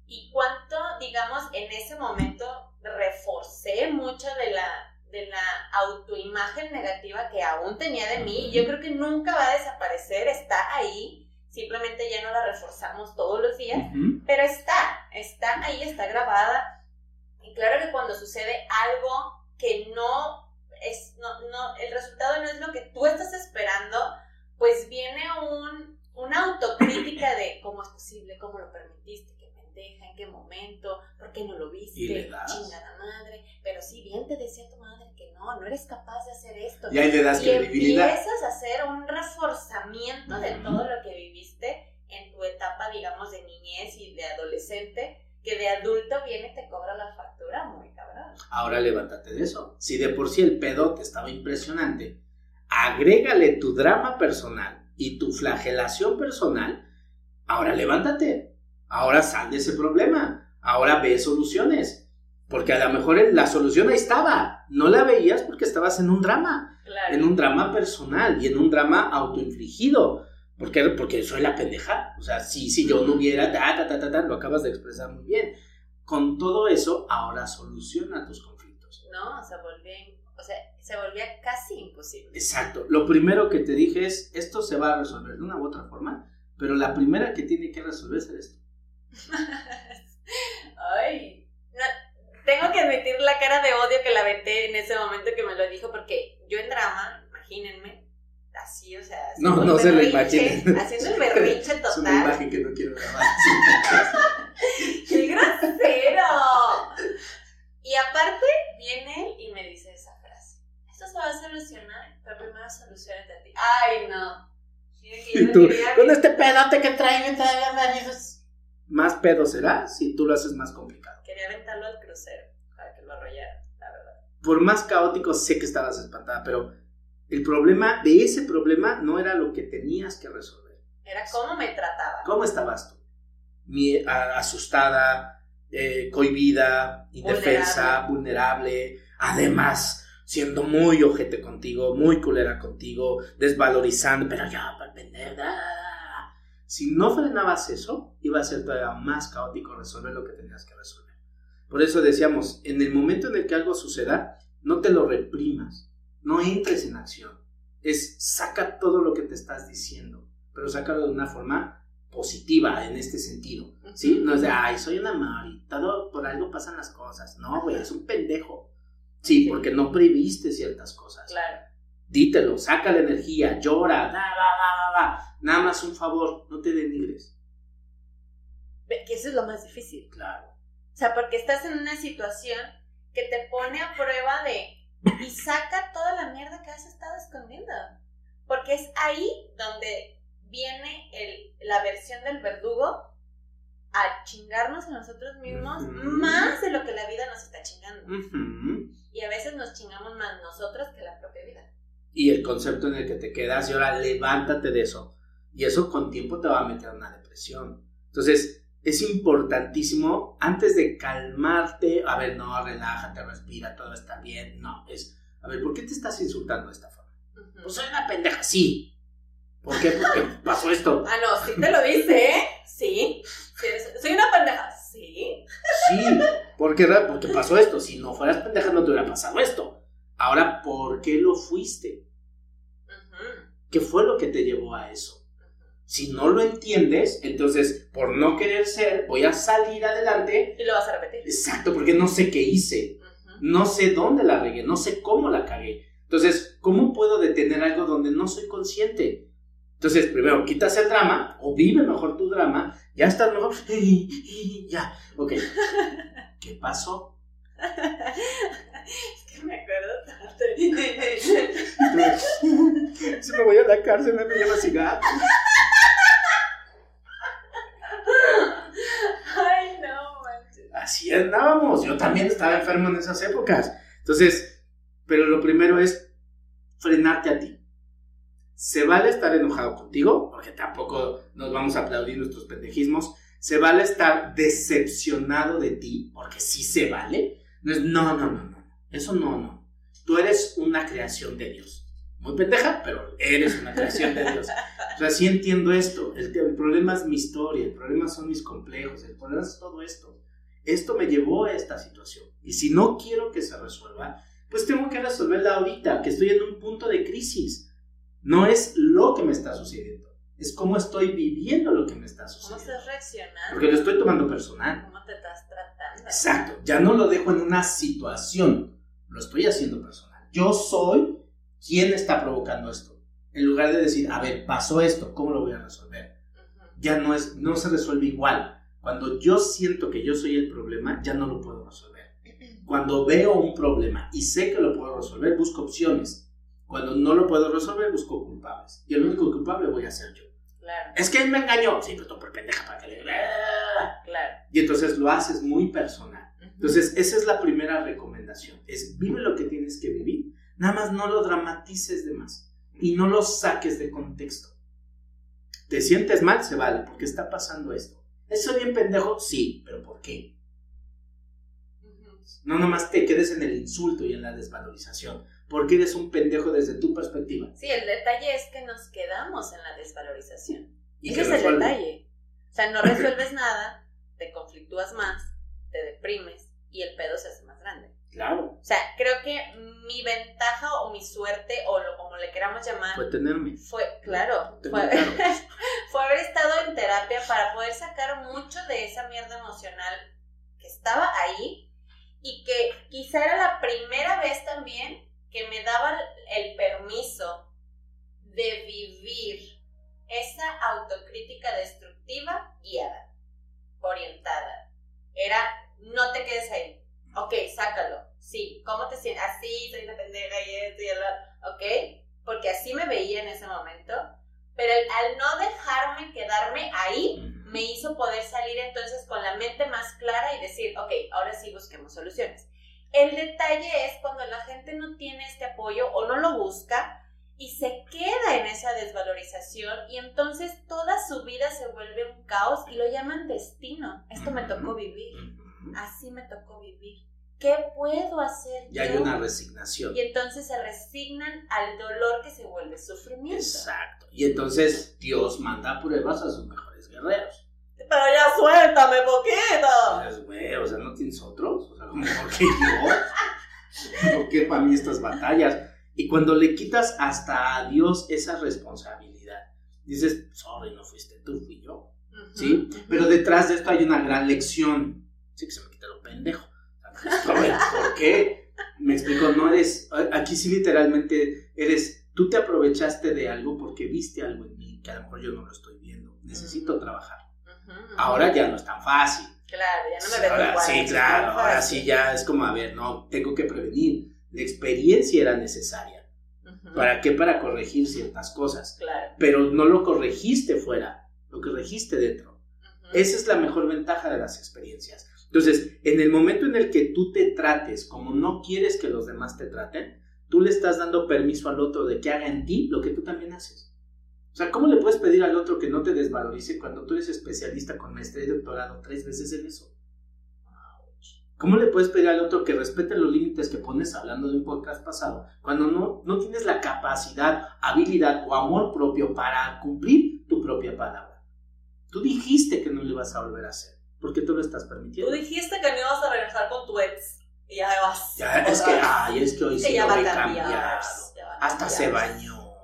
[SPEAKER 2] y cuánto, digamos, en ese momento reforcé mucho de la, de la autoimagen negativa que aún tenía de mí. Yo creo que nunca va a desaparecer, está ahí, simplemente ya no la reforzamos todos los días,
[SPEAKER 1] Ujú.
[SPEAKER 2] pero está, está ahí, está grabada. Y claro que cuando sucede algo que no es, no, no, el resultado no es lo que tú estás esperando, pues viene un, una autocrítica de cómo es posible, cómo lo permitiste, qué pendeja, en qué momento, por qué no lo viste, chingada madre, pero sí bien te decía tu madre que no, no eres capaz
[SPEAKER 1] Y ahí le das
[SPEAKER 2] y empiezas a hacer un reforzamiento de todo lo que viviste en tu etapa, digamos, de niñez y de adolescente, que de adulto viene y te cobra la factura muy cabrón.
[SPEAKER 1] Ahora levántate de eso. Si de por sí el pedo te estaba impresionante, agrégale tu drama personal y tu flagelación personal. Ahora levántate. Ahora sal de ese problema. Ahora ve soluciones. Porque a lo mejor la solución ahí estaba. No la veías porque estabas en un drama.
[SPEAKER 2] Claro.
[SPEAKER 1] En un drama personal y en un drama autoinfligido. Porque, porque soy la pendeja. O sea, si, si yo no hubiera, ta, ta, ta, ta, ta, lo acabas de expresar muy bien. Con todo eso, ahora soluciona tus conflictos.
[SPEAKER 2] No, se volvía, o sea, se volvía casi imposible.
[SPEAKER 1] Exacto. Lo primero que te dije es, esto se va a resolver de una u otra forma, pero la primera que tiene que resolverse es esto.
[SPEAKER 2] Ay, no, tengo que admitir la cara de odio que la aventé en ese momento que me lo dijo, porque yo en drama, imagínense, así, o sea,
[SPEAKER 1] No,
[SPEAKER 2] haciendo
[SPEAKER 1] no
[SPEAKER 2] el
[SPEAKER 1] se lo
[SPEAKER 2] berrinche,
[SPEAKER 1] imaginen.
[SPEAKER 2] Haciendo el berrinche
[SPEAKER 1] Es una
[SPEAKER 2] total.
[SPEAKER 1] imagen que no quiero grabar.
[SPEAKER 2] ¡Qué grosero! Y aparte, viene él y me dice esa frase. Esto se va a solucionar, pero primero solucionate a ti. ¡Ay, no! Que
[SPEAKER 1] Y tú, con este pedote que traigo, todavía me dices. Más pedo será si tú lo haces más complicado.
[SPEAKER 2] Quería aventarlo al crucero para que lo arrollara, la verdad.
[SPEAKER 1] Por más caótico, sé que estabas espantada, pero el problema de ese problema no era lo que tenías que resolver.
[SPEAKER 2] Era cómo me trataba.
[SPEAKER 1] ¿Cómo estabas tú? Mi- a- asustada, eh, cohibida, indefensa, vulnerable. además siendo muy ojete contigo, muy culera contigo, desvalorizando, pero ya, para vender. Si no frenabas eso, iba a ser todavía más caótico resolver lo que tenías que resolver. Por eso decíamos, en el momento en el que algo suceda, no te lo reprimas, no entres en acción. Es saca todo lo que te estás diciendo, pero sácalo de una forma positiva en este sentido, ¿sí? No es de, ay, soy una Mari, todo por algo pasan las cosas. No, güey, es un pendejo. Sí, porque no previste ciertas cosas.
[SPEAKER 2] Claro.
[SPEAKER 1] Dítelo, saca la energía, llora, da, va. Nada más un favor, no te denigres.
[SPEAKER 2] Que eso es lo más difícil.
[SPEAKER 1] Claro.
[SPEAKER 2] O sea, porque estás en una situación que te pone a prueba de y saca toda la mierda que has estado escondiendo. Porque es ahí donde viene el, la versión del verdugo a chingarnos a nosotros mismos más de lo que la vida nos está chingando. Y a veces nos chingamos más nosotros que la propia vida.
[SPEAKER 1] Y el concepto en el que te quedas, y ahora levántate de eso. Y eso con tiempo te va a meter en una depresión. Entonces, es importantísimo, antes de calmarte, a ver, no, relájate, respira, todo está bien. No, es, a ver, ¿por qué te estás insultando de esta forma? Pues soy una pendeja, sí. ¿Por qué? Porque pasó esto.
[SPEAKER 2] Ah, no, sí te lo dice, ¿eh? Sí. Soy una pendeja. Sí.
[SPEAKER 1] Sí, porque, porque pasó esto. Si no fueras pendeja, no te hubiera pasado esto. Ahora, ¿por qué lo fuiste? ¿Qué fue lo que te llevó a eso? Si no lo entiendes, entonces, por no querer ser, voy a salir adelante.
[SPEAKER 2] Y lo vas a repetir.
[SPEAKER 1] Exacto, porque no sé qué hice. No sé dónde la regué, no sé cómo la cagué. Entonces, ¿cómo puedo detener algo donde no soy consciente? Entonces, primero, quitas el drama, o vive mejor tu drama, ya estás mejor, ya, ok. ¿Qué pasó?
[SPEAKER 2] Es que me acuerdo tanto.
[SPEAKER 1] Si me voy a la cárcel, me lleva cigarro.
[SPEAKER 2] Ay, no, manches.
[SPEAKER 1] Así andábamos, yo también estaba enfermo en esas épocas. Entonces, pero lo primero es frenarte a ti. Se vale estar enojado contigo, porque tampoco nos vamos a aplaudir nuestros pendejismos. Se vale estar decepcionado de ti, porque sí se vale. No es, no, no, no, no. Eso no, no. Tú eres una creación de Dios. Muy pendeja, pero eres una creación de Dios. O sea, sí entiendo esto. El, el problema es mi historia, el problema son mis complejos, el problema es todo esto. Esto me llevó a esta situación. Y si no quiero que se resuelva, pues tengo que resolverla ahorita, que estoy en un punto de crisis. No es lo que me está sucediendo, es cómo estoy viviendo lo que me está
[SPEAKER 2] ¿Cómo
[SPEAKER 1] sucediendo.
[SPEAKER 2] estás reaccionando?
[SPEAKER 1] Porque lo estoy tomando personal.
[SPEAKER 2] ¿Cómo te estás tratando?
[SPEAKER 1] Exacto, ya no lo dejo en una situación, lo estoy haciendo personal. Yo soy quien está provocando esto. En lugar de decir, a ver, pasó esto, ¿cómo lo voy a resolver? Ya no, es, no se resuelve igual. Cuando yo siento que yo soy el problema, ya no lo puedo resolver. Cuando veo un problema y sé que lo puedo resolver, busco opciones. Cuando no lo puedo resolver, busco culpables. Y el único culpable voy a ser yo.
[SPEAKER 2] Claro.
[SPEAKER 1] Es que él me engañó. Sí, pero tú por pendeja para que le...
[SPEAKER 2] Claro.
[SPEAKER 1] Y entonces lo haces muy personal. Entonces, esa es la primera recomendación. Es vive lo que tienes que vivir. Nada más no lo dramatices de más. Y no lo saques de contexto. ¿Te sientes mal? Se vale, porque está pasando esto. ¿Eso bien pendejo? Sí, pero ¿por qué? No nomás te quedes en el insulto y en la desvalorización, porque eres un pendejo desde tu perspectiva.
[SPEAKER 2] Sí, el detalle es que nos quedamos en la desvalorización. ¿Y Ese es el detalle. O sea, no resuelves nada, te conflictúas más, te deprimes y el pedo se hace más grande.
[SPEAKER 1] Claro.
[SPEAKER 2] O sea, creo que mi ventaja o mi suerte, o lo, como le queramos llamar.
[SPEAKER 1] Fue tenerme.
[SPEAKER 2] Fue, claro, fue, fue haber estado en terapia para poder sacar mucho de esa mierda emocional que estaba ahí y que quizá era la primera vez también que me daba el permiso de vivir esa autocrítica destructiva guiada, orientada. Era, no te quedes ahí Ok, sácalo. Sí, ¿cómo te sientes? Así, soy una pendeja y esto y el Ok, porque así me veía en ese momento. Pero al no dejarme quedarme ahí, me hizo poder salir entonces con la mente más clara y decir, ok, ahora sí busquemos soluciones. El detalle es cuando la gente no tiene este apoyo o no lo busca y se queda en esa desvalorización y entonces toda su vida se vuelve un caos y lo llaman destino. Esto me tocó vivir así me tocó vivir. ¿Qué puedo hacer?
[SPEAKER 1] Y hay una resignación.
[SPEAKER 2] Y entonces se resignan al dolor que se vuelve sufrimiento.
[SPEAKER 1] Exacto. Y entonces Dios manda pruebas a sus mejores guerreros.
[SPEAKER 2] Pero ya suéltame poquito.
[SPEAKER 1] Pues, o sea, ¿no tienes otros? O sea, ¿por qué yo? ¿Por qué para mí estas batallas? Y cuando le quitas hasta a Dios esa responsabilidad, dices, sorry, no fuiste tú, fui yo. ¿Sí? Pero detrás de esto hay una gran lección sí que se me quita lo pendejo. ¿Por qué? Me explico, no eres, aquí sí literalmente eres, tú te aprovechaste de algo porque viste algo en mí que a lo mejor yo no lo estoy viendo, necesito trabajar. Ahora ya no es tan fácil.
[SPEAKER 2] Claro, ya no me veo igual.
[SPEAKER 1] Sí, claro, ahora sí ya es como, a ver, no, tengo que prevenir. La experiencia era necesaria. ¿Para qué? Para corregir ciertas cosas.
[SPEAKER 2] Claro.
[SPEAKER 1] Pero no lo corregiste fuera, lo corregiste dentro. Esa es la mejor ventaja de las experiencias. Entonces, en el momento en el que tú te trates como no quieres que los demás te traten, tú le estás dando permiso al otro de que haga en ti lo que tú también haces. O sea, ¿cómo le puedes pedir al otro que no te desvalorice cuando tú eres especialista con maestría y doctorado tres veces en eso? ¿Cómo le puedes pedir al otro que respete los límites que pones hablando de un podcast pasado cuando no, no tienes la capacidad, habilidad o amor propio para cumplir tu propia palabra? Tú dijiste que no lo ibas a volver a hacer. Porque tú lo estás permitiendo.
[SPEAKER 2] Tú dijiste que no ibas a regresar con tu ex. Y ya vas.
[SPEAKER 1] Ya, es que, ay, es que hoy sí lo he cambiado. Hasta se bañó.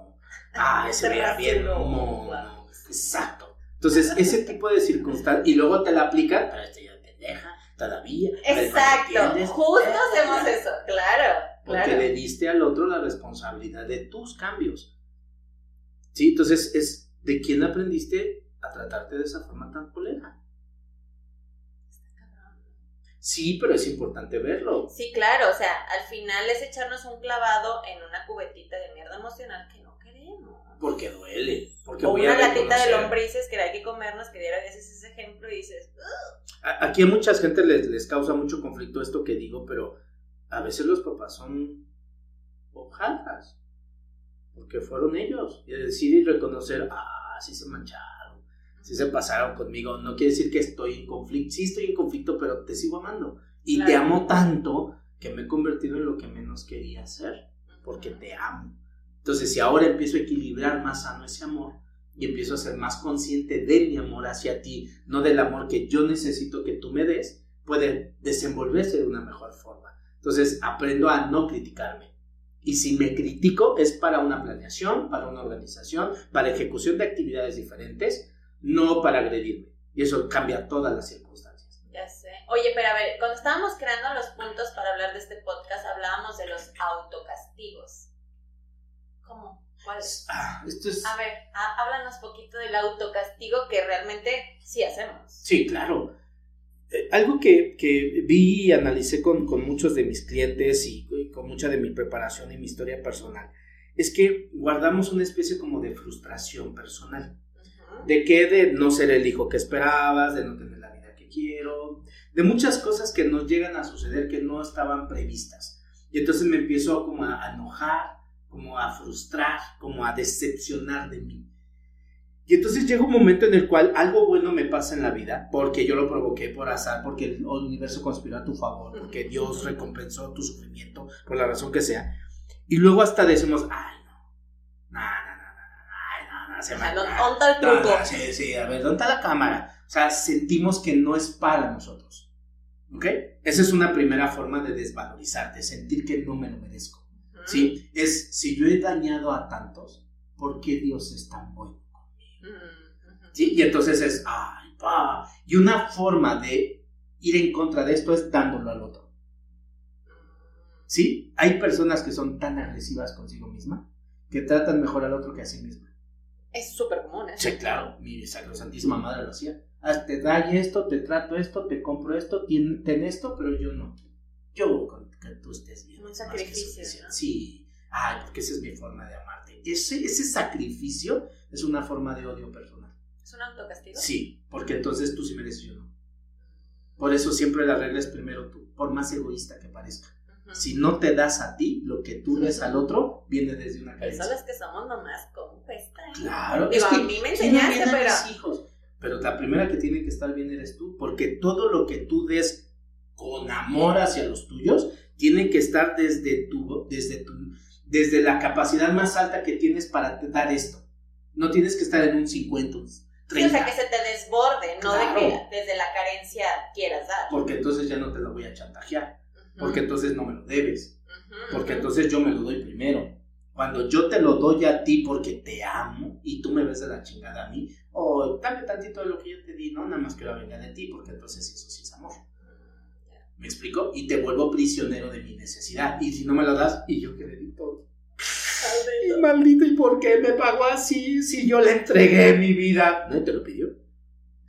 [SPEAKER 1] Ay, se veía bien mono. Exacto. Entonces, ese tipo de circunstancias. Y luego te la aplican, pero este ya pendeja, todavía.
[SPEAKER 2] Exacto. Justo hacemos eso, claro.
[SPEAKER 1] Porque le diste al otro la responsabilidad de tus cambios. ¿Sí? Entonces, es de quién aprendiste a tratarte de esa forma tan colega. Sí, pero es importante verlo.
[SPEAKER 2] Sí, claro, o sea, al final es echarnos un clavado en una cubetita de mierda emocional que no queremos.
[SPEAKER 1] Porque duele. Porque
[SPEAKER 2] o una latita de lombrices que hay que comernos, que diera veces ese ejemplo y dices...
[SPEAKER 1] Aquí a mucha gente les, les causa mucho conflicto esto que digo, pero a veces los papás son hojaldas. Porque fueron ellos. Y decir y reconocer, ah, sí se mancharon si se pasaron conmigo. No quiere decir que estoy en conflicto. Sí estoy en conflicto, pero te sigo amando. Y te amo tanto que me he convertido en lo que menos quería ser, porque te amo. Entonces, si ahora empiezo a equilibrar más sano ese amor y empiezo a ser más consciente de mi amor hacia ti, no del amor que yo necesito que tú me des, puede desenvolverse de una mejor forma. Entonces, aprendo a no criticarme. Y si me critico es para una planeación, para una organización, para ejecución de actividades diferentes, no para agredirme. Y eso cambia todas las circunstancias.
[SPEAKER 2] Ya sé. Oye, pero a ver, cuando estábamos creando los puntos para hablar de este podcast, hablábamos de los autocastigos. ¿Cómo? ¿Cuáles?
[SPEAKER 1] Ah, esto es...
[SPEAKER 2] A ver, háblanos poquito del autocastigo que realmente sí hacemos.
[SPEAKER 1] Sí, claro. Eh, algo que, que, vi y analicé con, con, muchos de mis clientes y, y con mucha de mi preparación y mi historia personal es que guardamos una especie como de frustración personal. ¿De qué? De no ser el hijo que esperabas, de no tener la vida que quiero, de muchas cosas que nos llegan a suceder que no estaban previstas. Y entonces me empiezo como a enojar, como a frustrar, como a decepcionar de mí. Y entonces llega un momento en el cual algo bueno me pasa en la vida, porque yo lo provoqué por azar, porque el universo conspiró a tu favor, porque Dios recompensó tu sufrimiento, por la razón que sea. Y luego hasta decimos, ay, no, se me
[SPEAKER 2] ¿Dónde está el truco?
[SPEAKER 1] sí, sí, a ver, ¿dónde está la cámara? O sea, sentimos que no es para nosotros. ¿Ok? Esa es una primera forma de desvalorizarte, sentir que no me lo merezco. ¿Sí? Es, si yo he dañado a tantos, ¿por qué Dios es tan bueno? ¿Sí? Y entonces es, ay, pa. Y una forma de ir en contra de esto es dándolo al otro. ¿Sí? Hay personas que son tan agresivas consigo misma que tratan mejor al otro que a sí misma.
[SPEAKER 2] Es súper común, ¿eh?
[SPEAKER 1] Sí, claro. Mi sacrosantísima madre lo hacía. Ah, te da esto, te trato esto, te compro esto, ten, esto, pero yo no. Yo con que tú estés bien.
[SPEAKER 2] Un sacrificio. ¿no?
[SPEAKER 1] Sí. Ay, porque esa es mi forma de amarte. Ese, ese sacrificio es una forma de odio personal.
[SPEAKER 2] ¿Es un autocastigo?
[SPEAKER 1] Sí, porque entonces tú sí mereces yo no. Por eso siempre la regla es primero tú, por más egoísta que parezca. Si no te das a ti lo que tú des al otro, viene desde una
[SPEAKER 2] carencia. Pero es que somos nomás compuesta. ¿eh?
[SPEAKER 1] Claro.
[SPEAKER 2] Digo,
[SPEAKER 1] es que
[SPEAKER 2] a mí me enseñaste, pero...
[SPEAKER 1] hijos. Pero la primera que tiene que estar bien eres tú, porque todo lo que tú des con amor hacia los tuyos tiene que estar desde tu, desde tu, desde la capacidad más alta que tienes para dar esto. No tienes que estar en un 50, 30.
[SPEAKER 2] Sí, o sea, que se te desborde, no de que desde la carencia quieras dar.
[SPEAKER 1] Porque entonces ya no te lo voy a chantajear. Porque entonces no me lo debes. Porque entonces yo me lo doy primero. Cuando yo te lo doy a ti porque te amo y tú me ves de la chingada a mí, o oh, dame tantito de lo que yo te di, no, nada más quiero venga de ti, porque entonces eso sí es amor. ¿Me explico? Y te vuelvo prisionero de mi necesidad. Y si no me lo das, y yo que le di todo. Y maldito, ¿y por qué me pagó así si yo le entregué mi vida? No te lo pidió.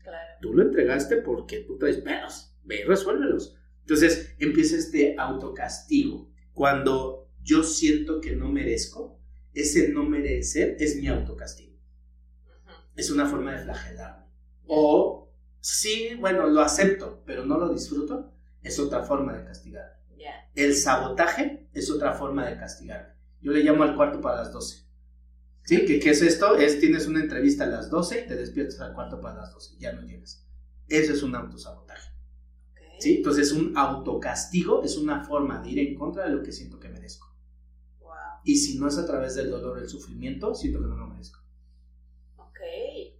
[SPEAKER 2] Claro.
[SPEAKER 1] Tú lo entregaste porque tú traes pedos. Ve y resuélvelos. Entonces empieza este autocastigo. Cuando yo siento que no merezco, ese no merecer es mi autocastigo. Es una forma de flagelarme. O, sí, bueno, lo acepto, pero no lo disfruto, es otra forma de castigar. El sabotaje es otra forma de castigar. Yo le llamo al cuarto para las 12. ¿Sí? ¿Qué, ¿Qué, es esto? Es tienes una entrevista a las 12 y te despiertas al cuarto para las 12. Ya no llegas. Eso es un autosabotaje. ¿Sí? Entonces, un autocastigo es una forma de ir en contra de lo que siento que merezco.
[SPEAKER 2] Wow.
[SPEAKER 1] Y si no es a través del dolor el sufrimiento, siento que no lo merezco.
[SPEAKER 2] Ok.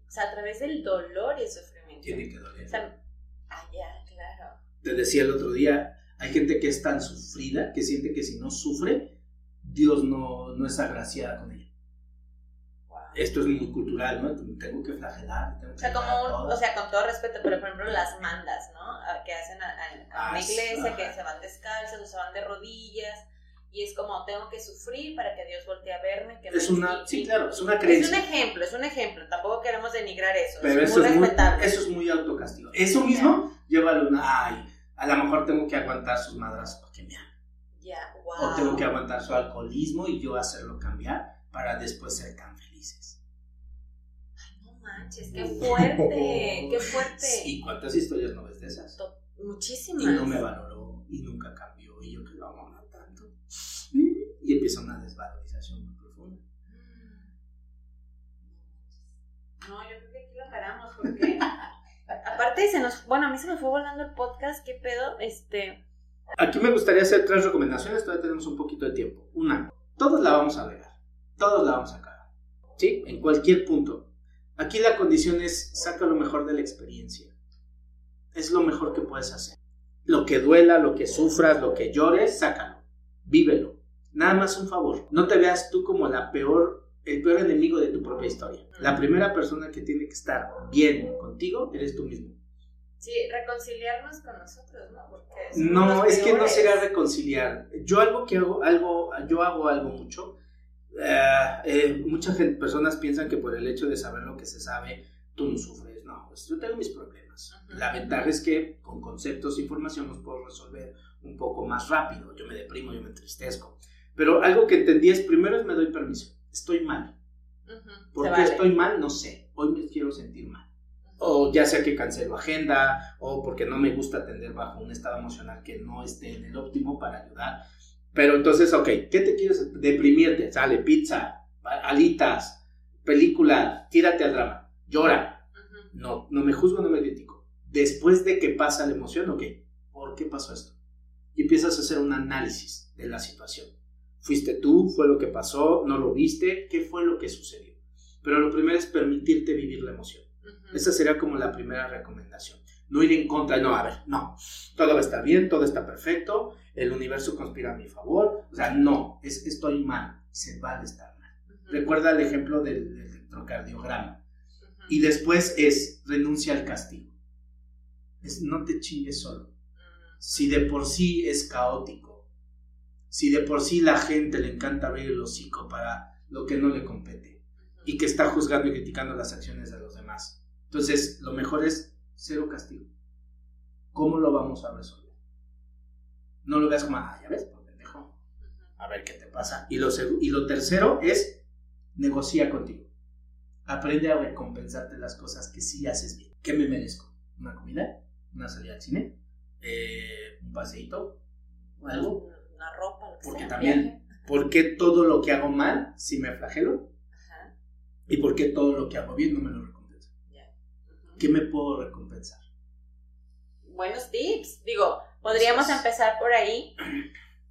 [SPEAKER 2] O sea, a través del dolor y el sufrimiento.
[SPEAKER 1] Tiene que doler.
[SPEAKER 2] O sea, ah, ya, claro.
[SPEAKER 1] Te decía el otro día, hay gente que es tan sufrida que siente que si no sufre, Dios no, no es agraciada con ella. Esto es muy cultural, ¿no? Tengo que flagelar. Tengo que
[SPEAKER 2] o, sea, como un, o sea, con todo respeto, pero por ejemplo las mandas, ¿no? Que hacen a, a, a una iglesia, que se van descalzas o se van de rodillas. Y es como, tengo que sufrir para que Dios voltee a verme. Que
[SPEAKER 1] es
[SPEAKER 2] me
[SPEAKER 1] una, sí, claro, es una creencia.
[SPEAKER 2] Es un ejemplo, es un ejemplo. Tampoco queremos denigrar eso.
[SPEAKER 1] Pero
[SPEAKER 2] es
[SPEAKER 1] eso,
[SPEAKER 2] muy
[SPEAKER 1] es muy, eso es muy autocastigo. Eso mismo, llévalo una, ay, a lo mejor tengo que aguantar sus madras porque me aman.
[SPEAKER 2] Ya, wow.
[SPEAKER 1] O tengo que aguantar su alcoholismo y yo hacerlo cambiar para después ser tan felices.
[SPEAKER 2] Ay, no manches, qué fuerte, qué fuerte.
[SPEAKER 1] ¿Y cuántas historias no ves de esas?
[SPEAKER 2] Muchísimas.
[SPEAKER 1] Y no me valoró y nunca cambió y yo que lo amaba tanto. Y empieza una desvalorización muy profunda.
[SPEAKER 2] No, yo creo que aquí lo paramos porque aparte se nos, bueno, a mí se me fue volando el podcast, qué pedo, este...
[SPEAKER 1] Aquí me gustaría hacer tres recomendaciones, todavía tenemos un poquito de tiempo. Una, todos la vamos a regar, todos la vamos a cagar, ¿sí? En cualquier punto. Aquí la condición es, saca lo mejor de la experiencia. Es lo mejor que puedes hacer. Lo que duela, lo que sufras, lo que llores, sácalo, vívelo. Nada más un favor, no te veas tú como la peor, el peor enemigo de tu propia historia. La primera persona que tiene que estar bien contigo eres tú mismo.
[SPEAKER 2] Sí, reconciliarnos con nosotros, ¿no? Porque
[SPEAKER 1] no, es que no será reconciliar. Yo algo que hago, algo, yo hago algo mucho. Uh, eh, muchas personas piensan que por el hecho de saber lo que se sabe, tú no sufres. No, pues yo tengo mis problemas. Uh -huh. La ventaja es que con conceptos e información los puedo resolver un poco más rápido. Yo me deprimo, yo me entristezco. Pero algo que entendí es, primero es me doy permiso, estoy mal.
[SPEAKER 2] Ujú,
[SPEAKER 1] ¿Por
[SPEAKER 2] se
[SPEAKER 1] qué
[SPEAKER 2] vale.
[SPEAKER 1] estoy mal? No sé. Hoy me quiero sentir mal. O ya sea que cancelo agenda, o porque no me gusta atender bajo un estado emocional que no esté en el óptimo para ayudar. Pero entonces, ok, ¿qué te quieres deprimirte? Sale, pizza, alitas, película, tírate al drama, llora. No, no me juzgo, no me critico. Después de que pasa la emoción, ok, ¿por qué pasó esto? Y empiezas a hacer un análisis de la situación. ¿Fuiste tú? ¿Fue lo que pasó? ¿No lo viste? ¿Qué fue lo que sucedió? Pero lo primero es permitirte vivir la emoción.
[SPEAKER 2] ujú.
[SPEAKER 1] Esa sería como la primera recomendación. No ir en contra, no, a ver, no, todo va a estar bien, todo está perfecto, el universo conspira a mi favor. O sea, no, es estoy mal, se vale estar mal.
[SPEAKER 2] Ujú,
[SPEAKER 1] Recuerda el ejemplo del, del electrocardiograma. Y después es renuncia al castigo. Es no te chingues solo.
[SPEAKER 2] Mm,
[SPEAKER 1] Si de por sí es caótico, si de por sí la gente le encanta abrir el hocico para lo que no le compete y que está juzgando y criticando las acciones de los demás. Entonces, lo mejor es cero castigo. ¿Cómo lo vamos a resolver? No lo veas como, ah, ya ves, por pendejo. A ver qué te pasa. Y lo, y lo tercero es negocia contigo. Aprende a recompensarte las cosas que sí haces bien. ¿Qué me merezco? ¿Una comida? ¿Una salida al cine? Eh, ¿Un paseíto? ¿O algo?
[SPEAKER 2] Una ropa,
[SPEAKER 1] Porque también- ¿Por qué todo lo que hago mal sí me flagelo?
[SPEAKER 2] Ajá,
[SPEAKER 1] ¿Y por qué todo lo que hago bien no me lo recompensa?
[SPEAKER 2] ujú.
[SPEAKER 1] ¿Qué me puedo recompensar?
[SPEAKER 2] buenos tips. Digo, podríamos empezar por ahí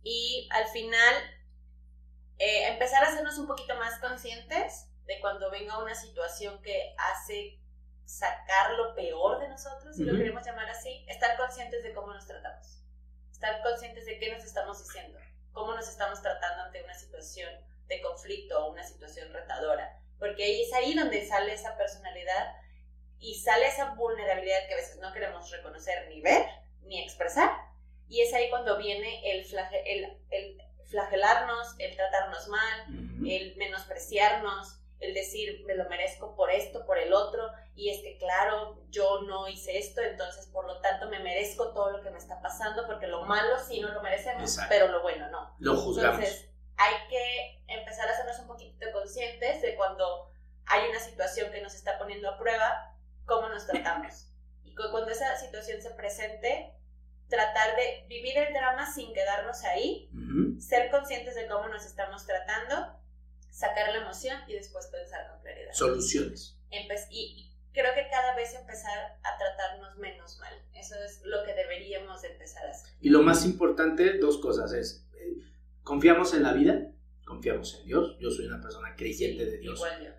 [SPEAKER 2] y al final eh, empezar a hacernos un poquito más conscientes de cuando venga una situación que hace sacar lo peor de nosotros, si lo
[SPEAKER 1] Ujú.
[SPEAKER 2] queremos llamar así, estar conscientes de cómo nos tratamos, estar conscientes de qué nos estamos diciendo, cómo nos estamos tratando ante una situación de conflicto o una situación retadora, porque ahí es ahí donde sale esa personalidad y sale esa vulnerabilidad que a veces no queremos reconocer ni ver ni expresar. Y es ahí cuando viene el, flage- el, el flagelarnos, el tratarnos mal, el menospreciarnos, el decir me lo merezco por esto, por el otro, y es que claro, yo no hice esto, entonces por lo tanto me merezco todo lo que me está pasando, porque lo malo sí no lo merecemos,
[SPEAKER 1] Exacto.
[SPEAKER 2] pero lo bueno no.
[SPEAKER 1] Lo juzgamos.
[SPEAKER 2] Entonces, hay que empezar a hacernos un poquito conscientes de cuando hay una situación que nos está poniendo a prueba, cómo nos tratamos. Cuando esa situación se presente, tratar de vivir el drama sin quedarnos ahí, ser conscientes de cómo nos estamos tratando, sacar la emoción y después pensar con claridad.
[SPEAKER 1] Soluciones.
[SPEAKER 2] Empe- y, creo que cada vez empezar a tratarnos menos mal. Eso es lo que deberíamos de empezar a hacer.
[SPEAKER 1] Y lo más importante, dos cosas es, eh, confiamos en la vida, confiamos en Dios, yo soy una persona creyente de Dios.
[SPEAKER 2] Igual yo.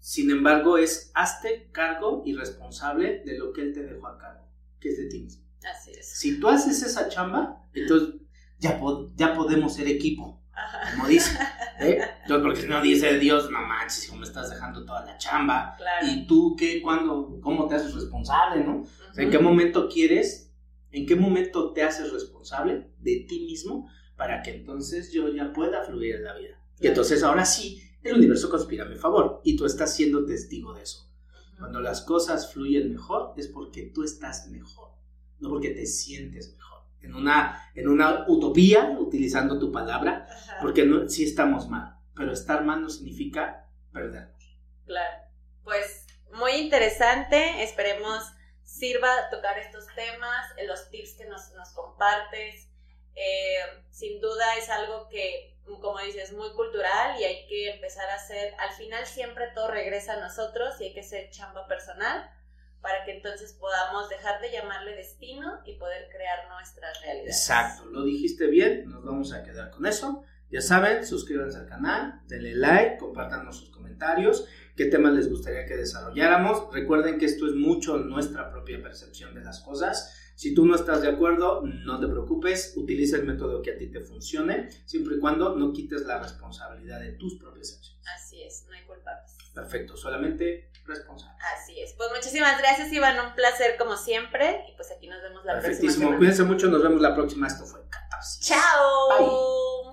[SPEAKER 1] Sin embargo, es hazte cargo y responsable de lo que Él te dejó a cargo, que es de ti mismo.
[SPEAKER 2] Así es.
[SPEAKER 1] Si tú haces esa chamba, entonces ya, po- ya podemos ser equipo,
[SPEAKER 2] Ajá.
[SPEAKER 1] como dice. ¿eh? Entonces, porque si no dice Dios, no manches, como estás dejando toda la chamba.
[SPEAKER 2] Claro.
[SPEAKER 1] ¿Y tú qué, cuándo, cómo te haces responsable, no? O sea, ¿En qué momento quieres, en qué momento te haces responsable de ti mismo para que entonces yo ya pueda fluir en la vida? Y entonces ahora sí, el universo conspira a mi favor y tú estás siendo testigo de eso. Cuando las cosas fluyen mejor es porque tú estás mejor, no porque te sientes mejor. En una, en una utopía, utilizando tu palabra,
[SPEAKER 2] Ajá.
[SPEAKER 1] porque no, sí estamos mal, pero estar mal no significa perdernos.
[SPEAKER 2] Claro. Pues muy interesante. Esperemos sirva tocar estos temas, eh, los tips que nos, nos compartes. Eh, sin duda es algo que, como dices, muy cultural y hay que empezar a hacer. Al final siempre todo regresa a nosotros y hay que ser chamba personal para que entonces podamos dejar de llamarle destino y poder crear nuestras realidades.
[SPEAKER 1] Exacto, lo dijiste bien, nos vamos a quedar con eso. Ya saben, suscríbanse al canal, denle like, compártanos sus comentarios, qué temas les gustaría que desarrolláramos. Recuerden que esto es mucho nuestra propia percepción de las cosas. Si tú no estás de acuerdo, no te preocupes, utiliza el método que a ti te funcione, siempre y cuando no quites la responsabilidad de tus propias acciones.
[SPEAKER 2] Así es, no hay culpables.
[SPEAKER 1] Perfecto, solamente responsable.
[SPEAKER 2] Así es. Pues muchísimas gracias, Iván. Un placer como siempre. Y pues aquí nos vemos la próxima
[SPEAKER 1] Perfectísimo,
[SPEAKER 2] semana.
[SPEAKER 1] cuídense mucho, nos vemos la próxima. Esto fue 14.
[SPEAKER 2] ¡Chao!
[SPEAKER 1] Bye.